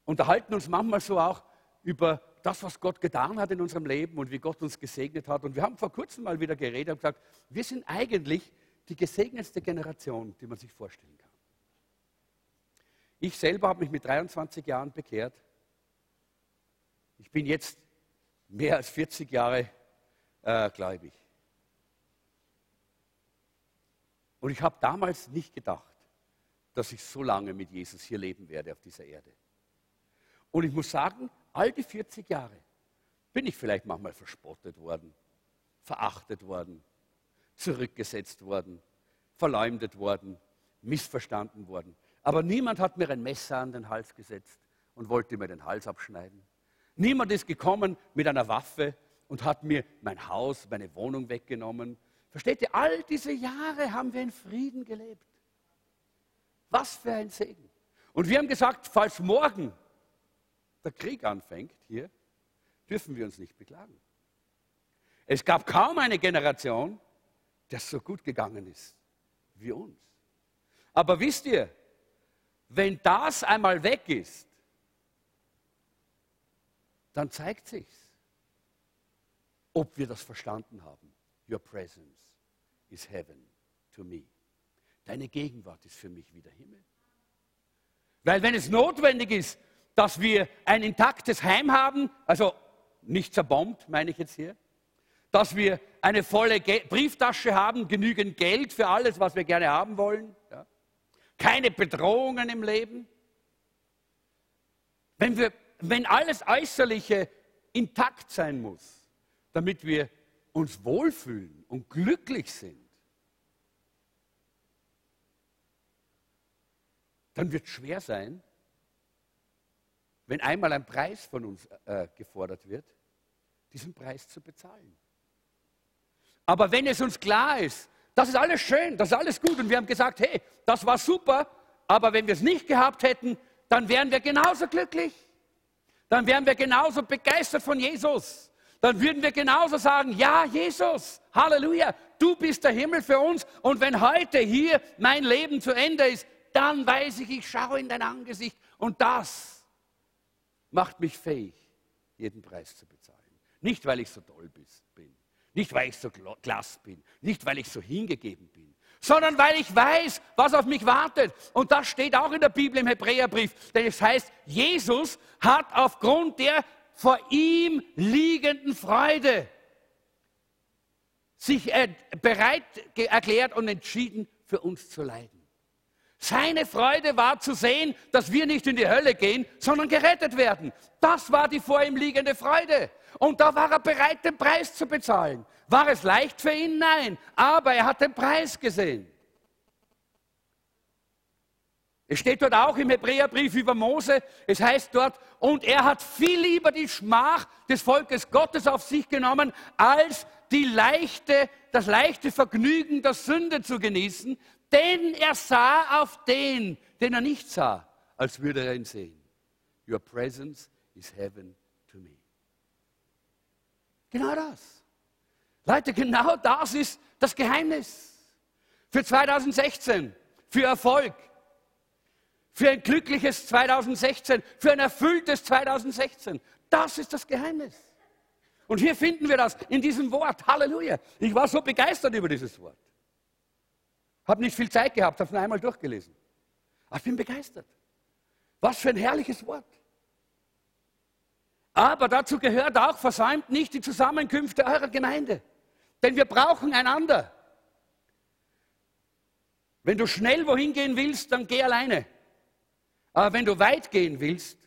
unterhalten uns manchmal so auch über das, was Gott getan hat in unserem Leben und wie Gott uns gesegnet hat. Und wir haben vor kurzem mal wieder geredet und gesagt, wir sind eigentlich die gesegnetste Generation, die man sich vorstellen kann. Ich selber habe mich mit 23 Jahren bekehrt. Ich bin jetzt mehr als 40 Jahre äh, gläubig. Und ich habe damals nicht gedacht, dass ich so lange mit Jesus hier leben werde auf dieser Erde. Und ich muss sagen, all die 40 Jahre bin ich vielleicht manchmal verspottet worden, verachtet worden, zurückgesetzt worden, verleumdet worden, missverstanden worden. Aber niemand hat mir ein Messer an den Hals gesetzt und wollte mir den Hals abschneiden. Niemand ist gekommen mit einer Waffe und hat mir mein Haus, meine Wohnung weggenommen. Versteht ihr, all diese Jahre haben wir in Frieden gelebt. Was für ein Segen. Und wir haben gesagt, falls morgen der Krieg anfängt hier, dürfen wir uns nicht beklagen. Es gab kaum eine Generation, der so gut gegangen ist wie uns. Aber wisst ihr, wenn das einmal weg ist, dann zeigt sich's, ob wir das verstanden haben. Your presence is heaven to me. Deine Gegenwart ist für mich wie der Himmel. Weil wenn es notwendig ist, dass wir ein intaktes Heim haben, also nicht zerbombt, meine ich jetzt hier, dass wir eine volle Brieftasche haben, genügend Geld für alles, was wir gerne haben wollen, ja. Keine Bedrohungen im Leben. Wenn, wir, wenn alles Äußerliche intakt sein muss, damit wir uns wohlfühlen und glücklich sind, dann wird es schwer sein, wenn einmal ein Preis von uns äh, gefordert wird, diesen Preis zu bezahlen. Aber wenn es uns klar ist, das ist alles schön, das ist alles gut und wir haben gesagt, hey, das war super, aber wenn wir es nicht gehabt hätten, dann wären wir genauso glücklich. Dann wären wir genauso begeistert von Jesus. Dann würden wir genauso sagen, ja, Jesus, Halleluja, du bist der Himmel für uns. Und wenn heute hier mein Leben zu Ende ist, dann weiß ich, ich schaue in dein Angesicht. Und das macht mich fähig, jeden Preis zu bezahlen. Nicht, weil ich so toll bin, nicht, weil ich so klasse bin, nicht, weil ich so hingegeben bin, sondern weil ich weiß, was auf mich wartet. Und das steht auch in der Bibel im Hebräerbrief, denn es heißt, Jesus hat aufgrund der vor ihm liegenden Freude sich äh, bereit erklärt und entschieden, für uns zu leiden. Seine Freude war zu sehen, dass wir nicht in die Hölle gehen, sondern gerettet werden. Das war die vor ihm liegende Freude. Und da war er bereit, den Preis zu bezahlen. War es leicht für ihn? Nein. Aber er hat den Preis gesehen. Es steht dort auch im Hebräerbrief über Mose, es heißt dort, und er hat viel lieber die Schmach des Volkes Gottes auf sich genommen, als die leichte, das leichte Vergnügen der Sünde zu genießen, denn er sah auf den, den er nicht sah, als würde er ihn sehen. Your presence is heaven. Genau das. Leute, genau das ist das Geheimnis. Für 2016, für Erfolg, für ein glückliches 2016, für ein erfülltes 2016. Das ist das Geheimnis. Und hier finden wir das in diesem Wort. Halleluja. Ich war so begeistert über dieses Wort. Habe nicht viel Zeit gehabt, habe es nur einmal durchgelesen. Aber ich bin begeistert. Was für ein herrliches Wort. Aber dazu gehört auch, versäumt nicht die Zusammenkünfte eurer Gemeinde. Denn wir brauchen einander. Wenn du schnell wohin gehen willst, dann geh alleine. Aber wenn du weit gehen willst,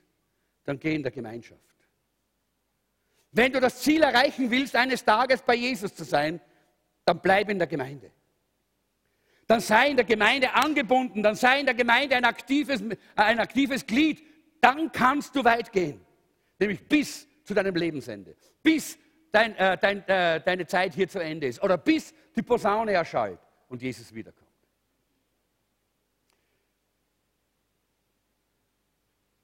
dann geh in der Gemeinschaft. Wenn du das Ziel erreichen willst, eines Tages bei Jesus zu sein, dann bleib in der Gemeinde dann sei in der Gemeinde angebunden, dann sei in der Gemeinde ein aktives, ein aktives Glied, dann kannst du weit gehen. Nämlich bis zu deinem Lebensende, bis dein, äh, dein, äh, deine Zeit hier zu Ende ist oder bis die Posaune erschallt und Jesus wiederkommt.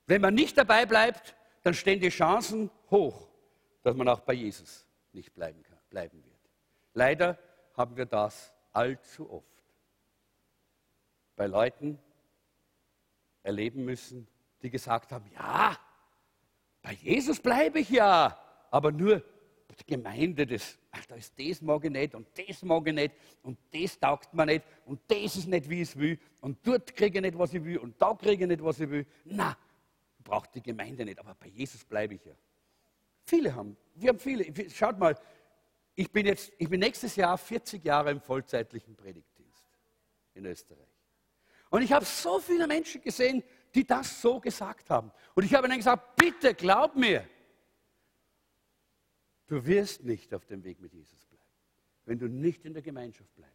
Wenn man nicht dabei bleibt, dann stehen die Chancen hoch, dass man auch bei Jesus nicht bleiben, kann, bleiben wird. Leider haben wir das allzu oft bei Leuten erleben müssen, die gesagt haben, ja, bei Jesus bleibe ich ja, aber nur die Gemeinde, das, ach, da ist das mag ich nicht und das mag ich nicht und das taugt mir nicht und das ist nicht, wie ich es will und dort kriege ich nicht, was ich will und da kriege ich nicht, was ich will. Na, braucht die Gemeinde nicht, aber bei Jesus bleibe ich ja. Viele haben, wir haben viele, schaut mal, ich bin jetzt, ich bin nächstes Jahr 40 Jahre im vollzeitlichen Predigtdienst in Österreich. Und ich habe so viele Menschen gesehen, die das so gesagt haben. Und ich habe ihnen gesagt, bitte glaub mir, Du wirst nicht auf dem Weg mit Jesus bleiben, wenn du nicht in der Gemeinschaft bleibst.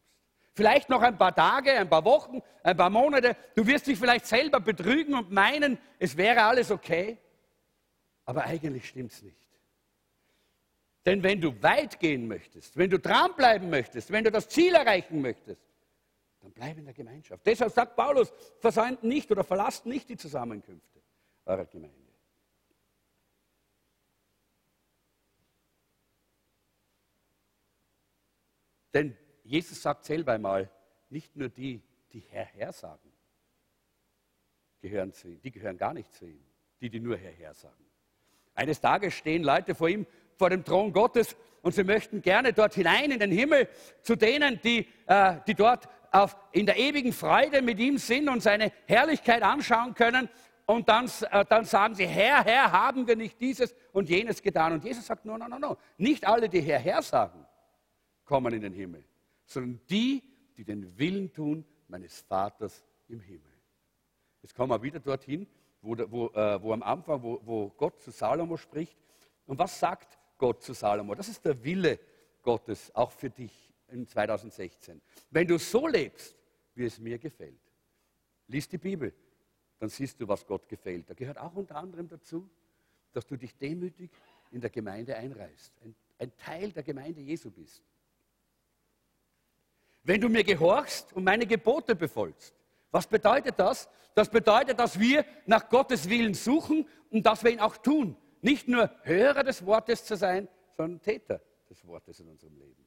Vielleicht noch ein paar Tage, ein paar Wochen, ein paar Monate. Du wirst dich vielleicht selber betrügen und meinen, es wäre alles okay. Aber eigentlich stimmt es nicht. Denn wenn du weit gehen möchtest, wenn du dranbleiben möchtest, wenn du das Ziel erreichen möchtest, dann bleib in der Gemeinschaft. Deshalb sagt Paulus, versäumt nicht oder verlasst nicht die Zusammenkünfte eurer Gemeinde. Denn Jesus sagt selber einmal, nicht nur die, die Herr, Herr sagen, gehören zu ihm, die gehören gar nicht zu ihm, die, die nur Herr, Herr sagen. Eines Tages stehen Leute vor ihm, vor dem Thron Gottes und sie möchten gerne dort hinein in den Himmel zu denen, die, äh, die dort auf, in der ewigen Freude mit ihm sind und seine Herrlichkeit anschauen können. Und dann, äh, dann sagen sie, Herr, Herr, haben wir nicht dieses und jenes getan? Und Jesus sagt, no, no, no, no. Nicht alle, die Herr, Herr sagen, kommen in den Himmel, sondern die, die den Willen tun meines Vaters im Himmel. Jetzt kommen wir wieder dorthin, wo, wo, äh, wo am Anfang, wo, wo Gott zu Salomo spricht. Und was sagt Gott zu Salomo? Das ist der Wille Gottes, auch für dich in 2016. Wenn du so lebst, wie es mir gefällt, lies die Bibel, dann siehst du, was Gott gefällt. Da gehört auch unter anderem dazu, dass du dich demütig in der Gemeinde einreißt, ein, ein Teil der Gemeinde Jesu bist. Wenn du mir gehorchst und meine Gebote befolgst, was bedeutet das? Das bedeutet, dass wir nach Gottes Willen suchen und dass wir ihn auch tun. Nicht nur Hörer des Wortes zu sein, sondern Täter des Wortes in unserem Leben.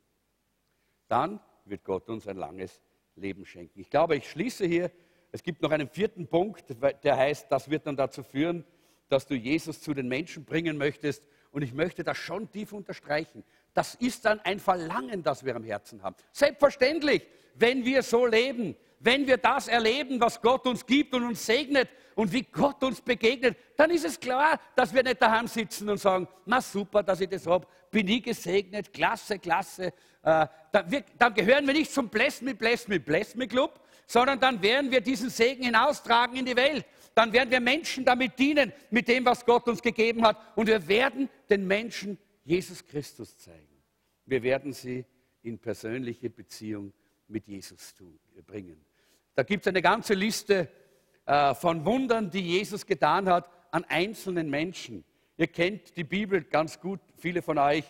Dann wird Gott uns ein langes Leben schenken. Ich glaube, ich schließe hier. Es gibt noch einen vierten Punkt, der heißt, das wird dann dazu führen, dass du Jesus zu den Menschen bringen möchtest. Und ich möchte das schon tief unterstreichen. Das ist dann ein Verlangen, das wir am Herzen haben. Selbstverständlich, wenn wir so leben, wenn wir das erleben, was Gott uns gibt und uns segnet und wie Gott uns begegnet, dann ist es klar, dass wir nicht daheim sitzen und sagen, na super, dass ich das habe, bin ich gesegnet, klasse, klasse. Äh, dann, wir, dann, gehören wir nicht zum Bless Me, Bless Me, Bless Me Club, sondern dann werden wir diesen Segen hinaustragen in die Welt. Dann werden wir Menschen damit dienen, mit dem, was Gott uns gegeben hat. Und wir werden den Menschen Jesus Christus zeigen. Wir werden sie in persönliche Beziehung mit Jesus tun, bringen. Da gibt es eine ganze Liste äh, von Wundern, die Jesus getan hat an einzelnen Menschen. Ihr kennt die Bibel ganz gut, viele von euch.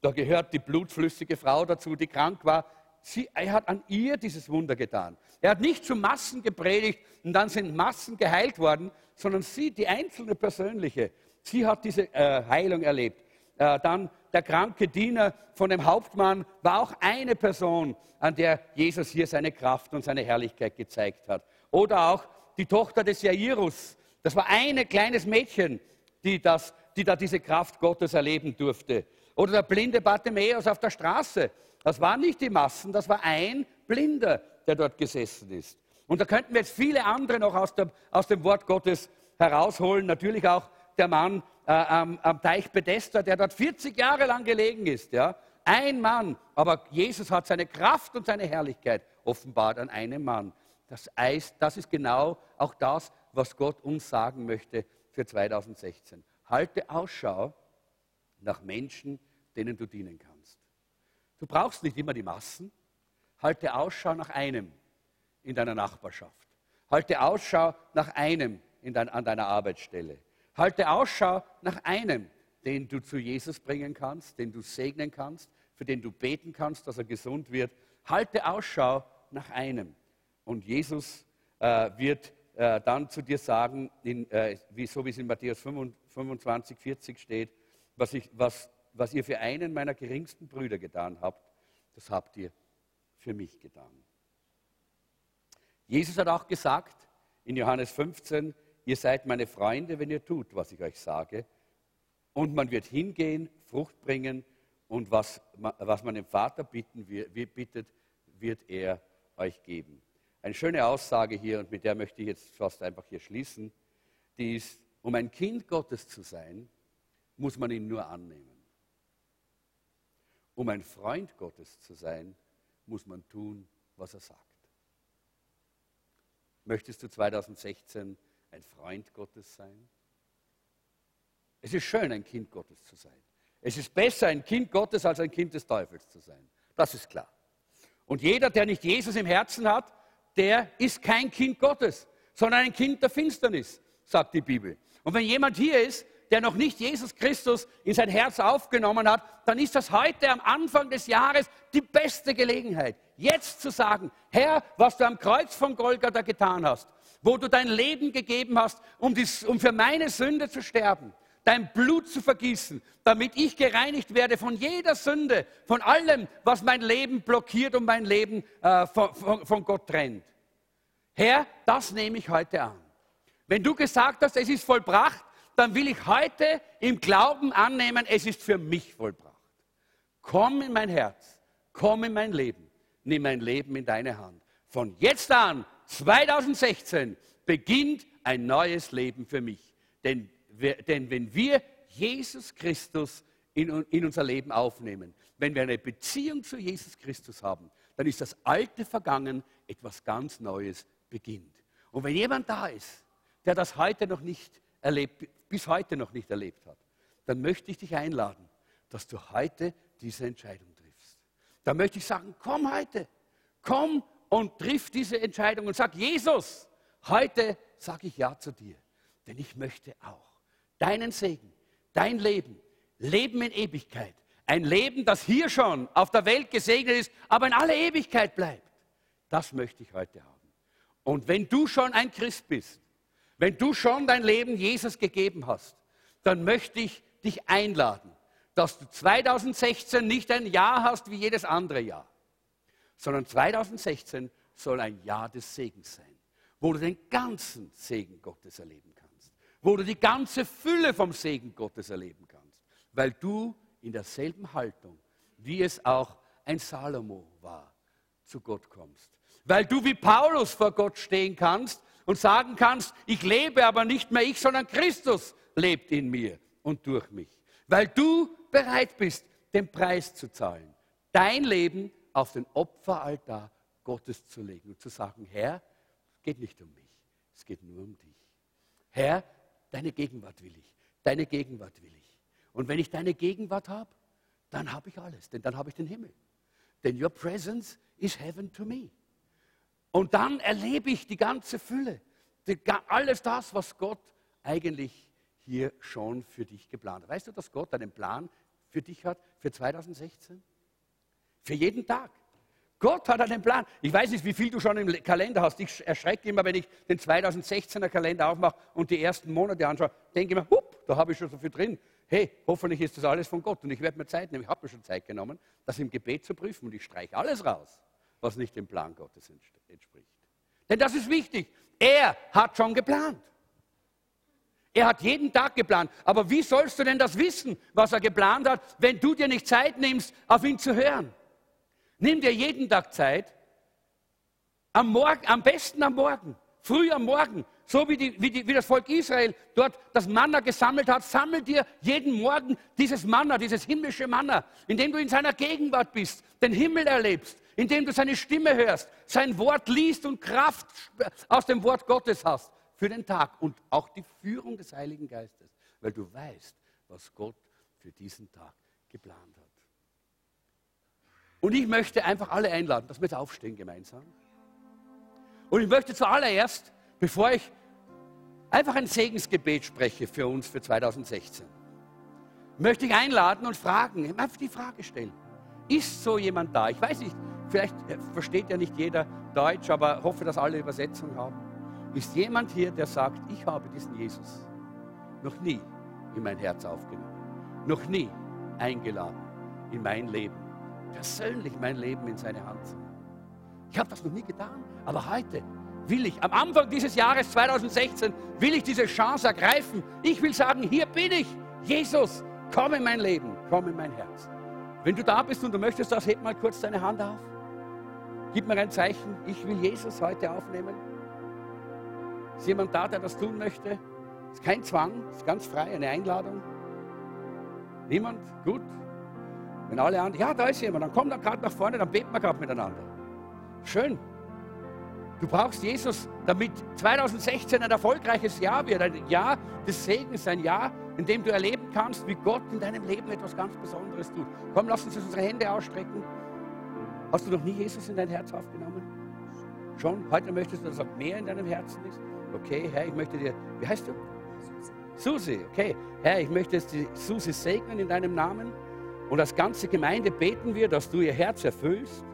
Da gehört die blutflüssige Frau dazu, die krank war. Sie, er hat an ihr dieses Wunder getan. Er hat nicht zu Massen gepredigt und dann sind Massen geheilt worden, sondern sie, die einzelne persönliche, sie hat diese äh, Heilung erlebt. Äh, dann der kranke Diener von dem Hauptmann war auch eine Person, an der Jesus hier seine Kraft und seine Herrlichkeit gezeigt hat. Oder auch die Tochter des Jairus. Das war ein kleines Mädchen, die, das, die da diese Kraft Gottes erleben durfte. Oder der blinde Bartimäus auf der Straße. Das waren nicht die Massen, das war ein Blinder, der dort gesessen ist. Und da könnten wir jetzt viele andere noch aus, der, aus dem Wort Gottes herausholen. Natürlich auch der Mann äh, am, am, Teich Bethesda, der dort 40 Jahre lang gelegen ist. Ja? Ein Mann, aber Jesus hat seine Kraft und seine Herrlichkeit offenbart an einem Mann. Das, Eis, das ist genau auch das, was Gott uns sagen möchte für 2016. Halte Ausschau nach Menschen, denen du dienen kannst. Du brauchst nicht immer die Massen. Halte Ausschau nach einem in deiner Nachbarschaft. Halte Ausschau nach einem dein, an deiner Arbeitsstelle. Halte Ausschau nach einem, den du zu Jesus bringen kannst, den du segnen kannst, für den du beten kannst, dass er gesund wird. Halte Ausschau nach einem. Und Jesus äh, wird äh, dann zu dir sagen, in, äh, wie, so wie es in Matthäus 25, 40 steht, was, ich, was, was ihr für einen meiner geringsten Brüder getan habt, das habt ihr für mich getan. Jesus hat auch gesagt in Johannes 15, ihr seid meine Freunde, wenn ihr tut, was ich euch sage. Und man wird hingehen, Frucht bringen und was, was man dem Vater bitten, bittet, wird er euch geben. Eine schöne Aussage hier und mit der möchte ich jetzt fast einfach hier schließen, die ist, um ein Kind Gottes zu sein, muss man ihn nur annehmen. Um ein Freund Gottes zu sein, muss man tun, was er sagt. Möchtest du 2016 ein Freund Gottes sein? Es ist schön, ein Kind Gottes zu sein. Es ist besser, ein Kind Gottes als ein Kind des Teufels zu sein. Das ist klar. Und jeder, der nicht Jesus im Herzen hat, der ist kein Kind Gottes, sondern ein Kind der Finsternis, sagt die Bibel. Und wenn jemand hier ist, der noch nicht Jesus Christus in sein Herz aufgenommen hat, dann ist das heute am Anfang des Jahres die beste Gelegenheit, jetzt zu sagen, Herr, was du am Kreuz von Golgatha getan hast, wo du dein Leben gegeben hast, um, dies, um für meine Sünde zu sterben, dein Blut zu vergießen, damit ich gereinigt werde von jeder Sünde, von allem, was mein Leben blockiert und mein Leben äh, von, von, von Gott trennt. Herr, das nehme ich heute an. Wenn du gesagt hast, es ist vollbracht, dann will ich heute im Glauben annehmen, es ist für mich vollbracht. Komm in mein Herz, komm in mein Leben, nimm mein Leben in deine Hand. Von jetzt an, 2016, beginnt ein neues Leben für mich. Denn, denn wenn wir Jesus Christus in, in unser Leben aufnehmen, wenn wir eine Beziehung zu Jesus Christus haben, dann ist das Alte vergangen, etwas ganz Neues beginnt. Und wenn jemand da ist, der das heute noch nicht erlebt, bis heute noch nicht erlebt hat, dann möchte ich dich einladen, dass du heute diese Entscheidung triffst. Da möchte ich sagen, komm heute, komm und triff diese Entscheidung und sag, Jesus, heute sage ich Ja zu dir, denn ich möchte auch deinen Segen, dein Leben, Leben in Ewigkeit, ein Leben, das hier schon auf der Welt gesegnet ist, aber in aller Ewigkeit bleibt. Das möchte ich heute haben. Und wenn du schon ein Christ bist, wenn du schon dein Leben Jesus gegeben hast, dann möchte ich dich einladen, dass du 2016 nicht ein Jahr hast wie jedes andere Jahr, sondern 2016 soll ein Jahr des Segens sein, wo du den ganzen Segen Gottes erleben kannst, wo du die ganze Fülle vom Segen Gottes erleben kannst, weil du in derselben Haltung, wie es auch ein Salomo war, zu Gott kommst. Weil du wie Paulus vor Gott stehen kannst und sagen kannst, ich lebe aber nicht mehr ich, sondern Christus lebt in mir und durch mich. Weil du bereit bist, den Preis zu zahlen, dein Leben auf den Opferaltar Gottes zu legen und zu sagen, Herr, es geht nicht um mich, es geht nur um dich. Herr, deine Gegenwart will ich, deine Gegenwart will ich. Und wenn ich deine Gegenwart habe, dann habe ich alles, denn dann habe ich den Himmel. Denn your presence is heaven to me. Und dann erlebe ich die ganze Fülle. Die, alles das, was Gott eigentlich hier schon für dich geplant hat. Weißt du, dass Gott einen Plan für dich hat für 2016? Für jeden Tag. Gott hat einen Plan. Ich weiß nicht, wie viel du schon im Kalender hast. Ich erschrecke immer, wenn ich den 2016er Kalender aufmache und die ersten Monate anschaue, denke ich mir, hup, da habe ich schon so viel drin. Hey, hoffentlich ist das alles von Gott. Und ich werde mir Zeit nehmen, ich habe mir schon Zeit genommen, das im Gebet zu prüfen. Und ich streiche alles raus was nicht dem Plan Gottes entspricht. Denn das ist wichtig. Er hat schon geplant. Er hat jeden Tag geplant. Aber wie sollst du denn das wissen, was er geplant hat, wenn du dir nicht Zeit nimmst, auf ihn zu hören? Nimm dir jeden Tag Zeit. Am, Morgen, am besten am Morgen, früh am Morgen, so wie, die, wie, die, wie, das Volk Israel dort das Manna gesammelt hat, sammel dir jeden Morgen dieses Manna, dieses himmlische Manna, indem du in seiner Gegenwart bist, den Himmel erlebst, indem du seine Stimme hörst, sein Wort liest und Kraft aus dem Wort Gottes hast für den Tag und auch die Führung des Heiligen Geistes, weil du weißt, was Gott für diesen Tag geplant hat. Und ich möchte einfach alle einladen, dass wir jetzt aufstehen gemeinsam. Und ich möchte zuallererst, bevor ich einfach ein Segensgebet spreche für uns für 2016, möchte ich einladen und fragen, einfach die Frage stellen. Ist so jemand da? Ich weiß nicht, vielleicht versteht ja nicht jeder Deutsch, aber hoffe, dass alle Übersetzung haben. Ist jemand hier, der sagt, ich habe diesen Jesus noch nie in mein Herz aufgenommen, noch nie eingeladen in mein Leben, persönlich mein Leben in seine Hand. Ich habe das noch nie getan, aber heute will ich, am Anfang dieses Jahres 2016, will ich diese Chance ergreifen. Ich will sagen, hier bin ich, Jesus, komm in mein Leben, komm in mein Herz. Wenn du da bist und du möchtest das, heb mal kurz deine Hand auf. Gib mir ein Zeichen, ich will Jesus heute aufnehmen. Ist jemand da, der das tun möchte? Ist kein Zwang, ist ganz frei, eine Einladung. Niemand? Gut. Wenn alle anderen, ja, da ist jemand, dann komm dann gerade nach vorne, dann beten wir gerade miteinander. Schön. Du brauchst Jesus, damit 2016 ein erfolgreiches Jahr wird, ein Jahr des Segens, ein Jahr, in dem du erleben kannst, wie Gott in deinem Leben etwas ganz Besonderes tut. Komm, lass uns unsere Hände ausstrecken. Hast du noch nie Jesus in dein Herz aufgenommen? Schon? Heute möchtest du, dass er mehr in deinem Herzen ist? Okay, Herr, ich möchte dir, wie heißt du? Susi, okay. Herr, ich möchte jetzt die Susi segnen in deinem Namen. Und als ganze Gemeinde beten wir, dass du ihr Herz erfüllst.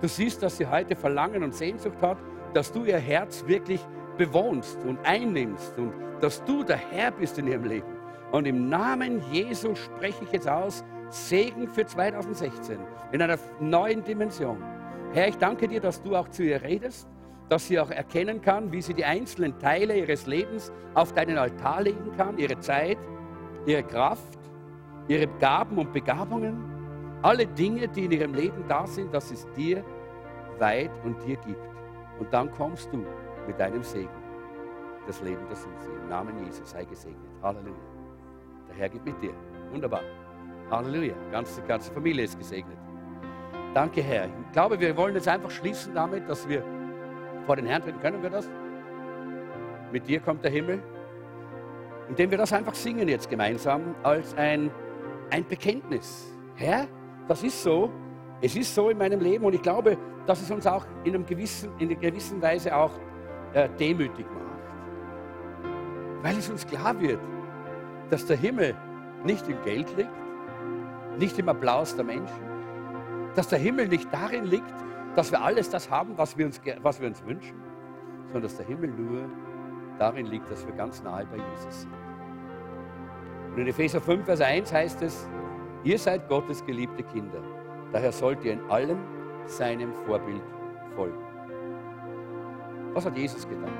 Du siehst, dass sie heute Verlangen und Sehnsucht hat, dass du ihr Herz wirklich bewohnst und einnimmst und dass du der Herr bist in ihrem Leben. Und im Namen Jesu spreche ich jetzt aus, Segen für 2016 in einer neuen Dimension. Herr, ich danke dir, dass du auch zu ihr redest, dass sie auch erkennen kann, wie sie die einzelnen Teile ihres Lebens auf deinen Altar legen kann, ihre Zeit, ihre Kraft, ihre Gaben und Begabungen, alle Dinge, die in ihrem Leben da sind, dass es dir weit und dir gibt. Und dann kommst du mit deinem Segen das Leben der Susi. Im Namen Jesus sei gesegnet. Halleluja. Der Herr geht mit dir. Wunderbar. Halleluja. Ganze, ganze Familie ist gesegnet. Danke, Herr. Ich glaube, wir wollen jetzt einfach schließen damit, dass wir vor den Herrn treten. Können wir das? Mit dir kommt der Himmel. Indem wir das einfach singen jetzt gemeinsam als ein, ein Bekenntnis. Herr, das ist so. Es ist so in meinem Leben und ich glaube, dass es uns auch in, einem gewissen, in einer gewissen Weise auch äh, demütig macht. Weil es uns klar wird, dass der Himmel nicht im Geld liegt, nicht im Applaus der Menschen, dass der Himmel nicht darin liegt, dass wir alles das haben, was wir uns, was wir uns wünschen, sondern dass der Himmel nur darin liegt, dass wir ganz nahe bei Jesus sind. Und in Epheser 5, Vers 1 heißt es, ihr seid Gottes geliebte Kinder, daher sollt ihr in allem seinem Vorbild folgen. Was hat Jesus getan?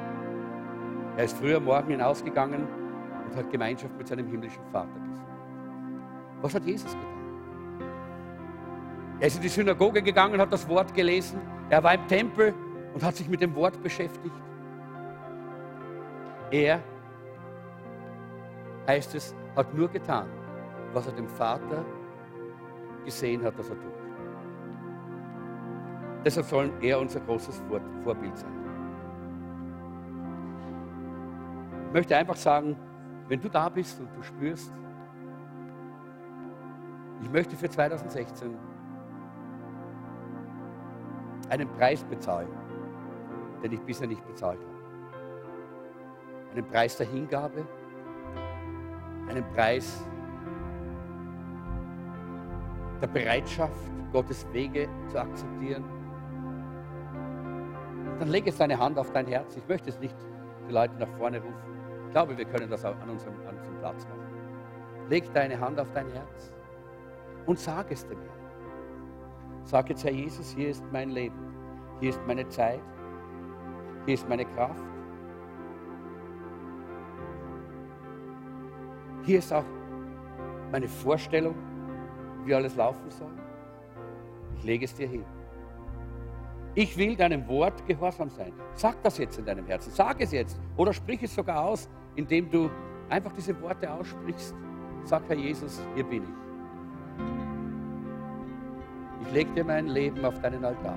Er ist früher Morgen hinausgegangen und hat Gemeinschaft mit seinem himmlischen Vater gesucht. Was hat Jesus getan? Er ist in die Synagoge gegangen, hat das Wort gelesen. Er war im Tempel und hat sich mit dem Wort beschäftigt. Er, heißt es, hat nur getan, was er dem Vater gesehen hat, dass er tut. Deshalb soll er unser großes Vorbild sein. Ich möchte einfach sagen, wenn du da bist und du spürst, ich möchte für 2016 einen Preis bezahlen, den ich bisher nicht bezahlt habe. Einen Preis der Hingabe, einen Preis der Bereitschaft, Gottes Wege zu akzeptieren. Dann leg jetzt deine Hand auf dein Herz. Ich möchte es nicht die Leute nach vorne rufen. Ich glaube, wir können das auch an unserem, an unserem Platz machen. Leg deine Hand auf dein Herz und sag es dem Herrn. Sag jetzt, Herr Jesus, hier ist mein Leben, hier ist meine Zeit, hier ist meine Kraft. Hier ist auch meine Vorstellung, wie alles laufen soll. Ich lege es dir hin. Ich will deinem Wort gehorsam sein. Sag das jetzt in deinem Herzen. Sag es jetzt. Oder sprich es sogar aus, indem du einfach diese Worte aussprichst. Sag, Herr Jesus, hier bin ich. Ich lege dir mein Leben auf deinen Altar.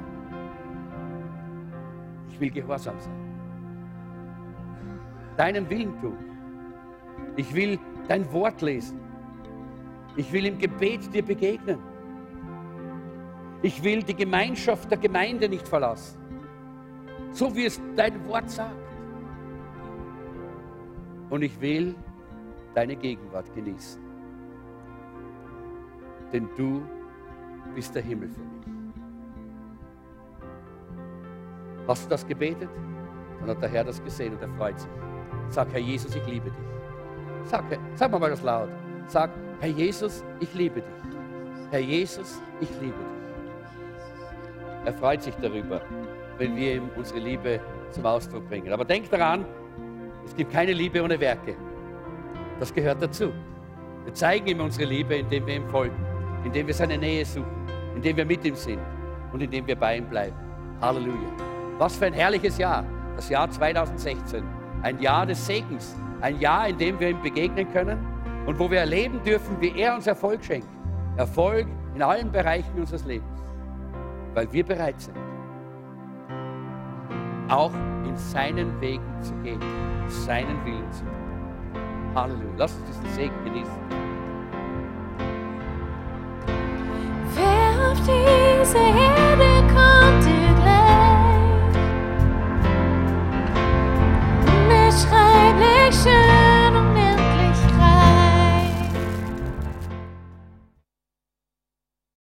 Ich will gehorsam sein. Deinen Willen tun. Ich will dein Wort lesen. Ich will im Gebet dir begegnen. Ich will die Gemeinschaft der Gemeinde nicht verlassen. So wie es dein Wort sagt. Und ich will deine Gegenwart genießen. Denn du bist der Himmel für mich. Hast du das gebetet? Dann hat der Herr das gesehen und er freut sich. Sag, Herr Jesus, ich liebe dich. Sag, sag mal das laut. Sag, Herr Jesus, ich liebe dich. Herr Jesus, ich liebe dich. Er freut sich darüber, wenn wir ihm unsere Liebe zum Ausdruck bringen. Aber denk daran, es gibt keine Liebe ohne Werke. Das gehört dazu. Wir zeigen ihm unsere Liebe, indem wir ihm folgen, indem wir seine Nähe suchen, indem wir mit ihm sind und indem wir bei ihm bleiben. Halleluja. Was für ein herrliches Jahr, das Jahr 2016. Ein Jahr des Segens, ein Jahr, in dem wir ihm begegnen können und wo wir erleben dürfen, wie er uns Erfolg schenkt. Erfolg in allen Bereichen unseres Lebens, weil wir bereit sind, auch in seinen Wegen zu gehen, seinen Willen zu tun. Halleluja. Lass uns diesen Segen genießen. Wer auf diese Erde direction.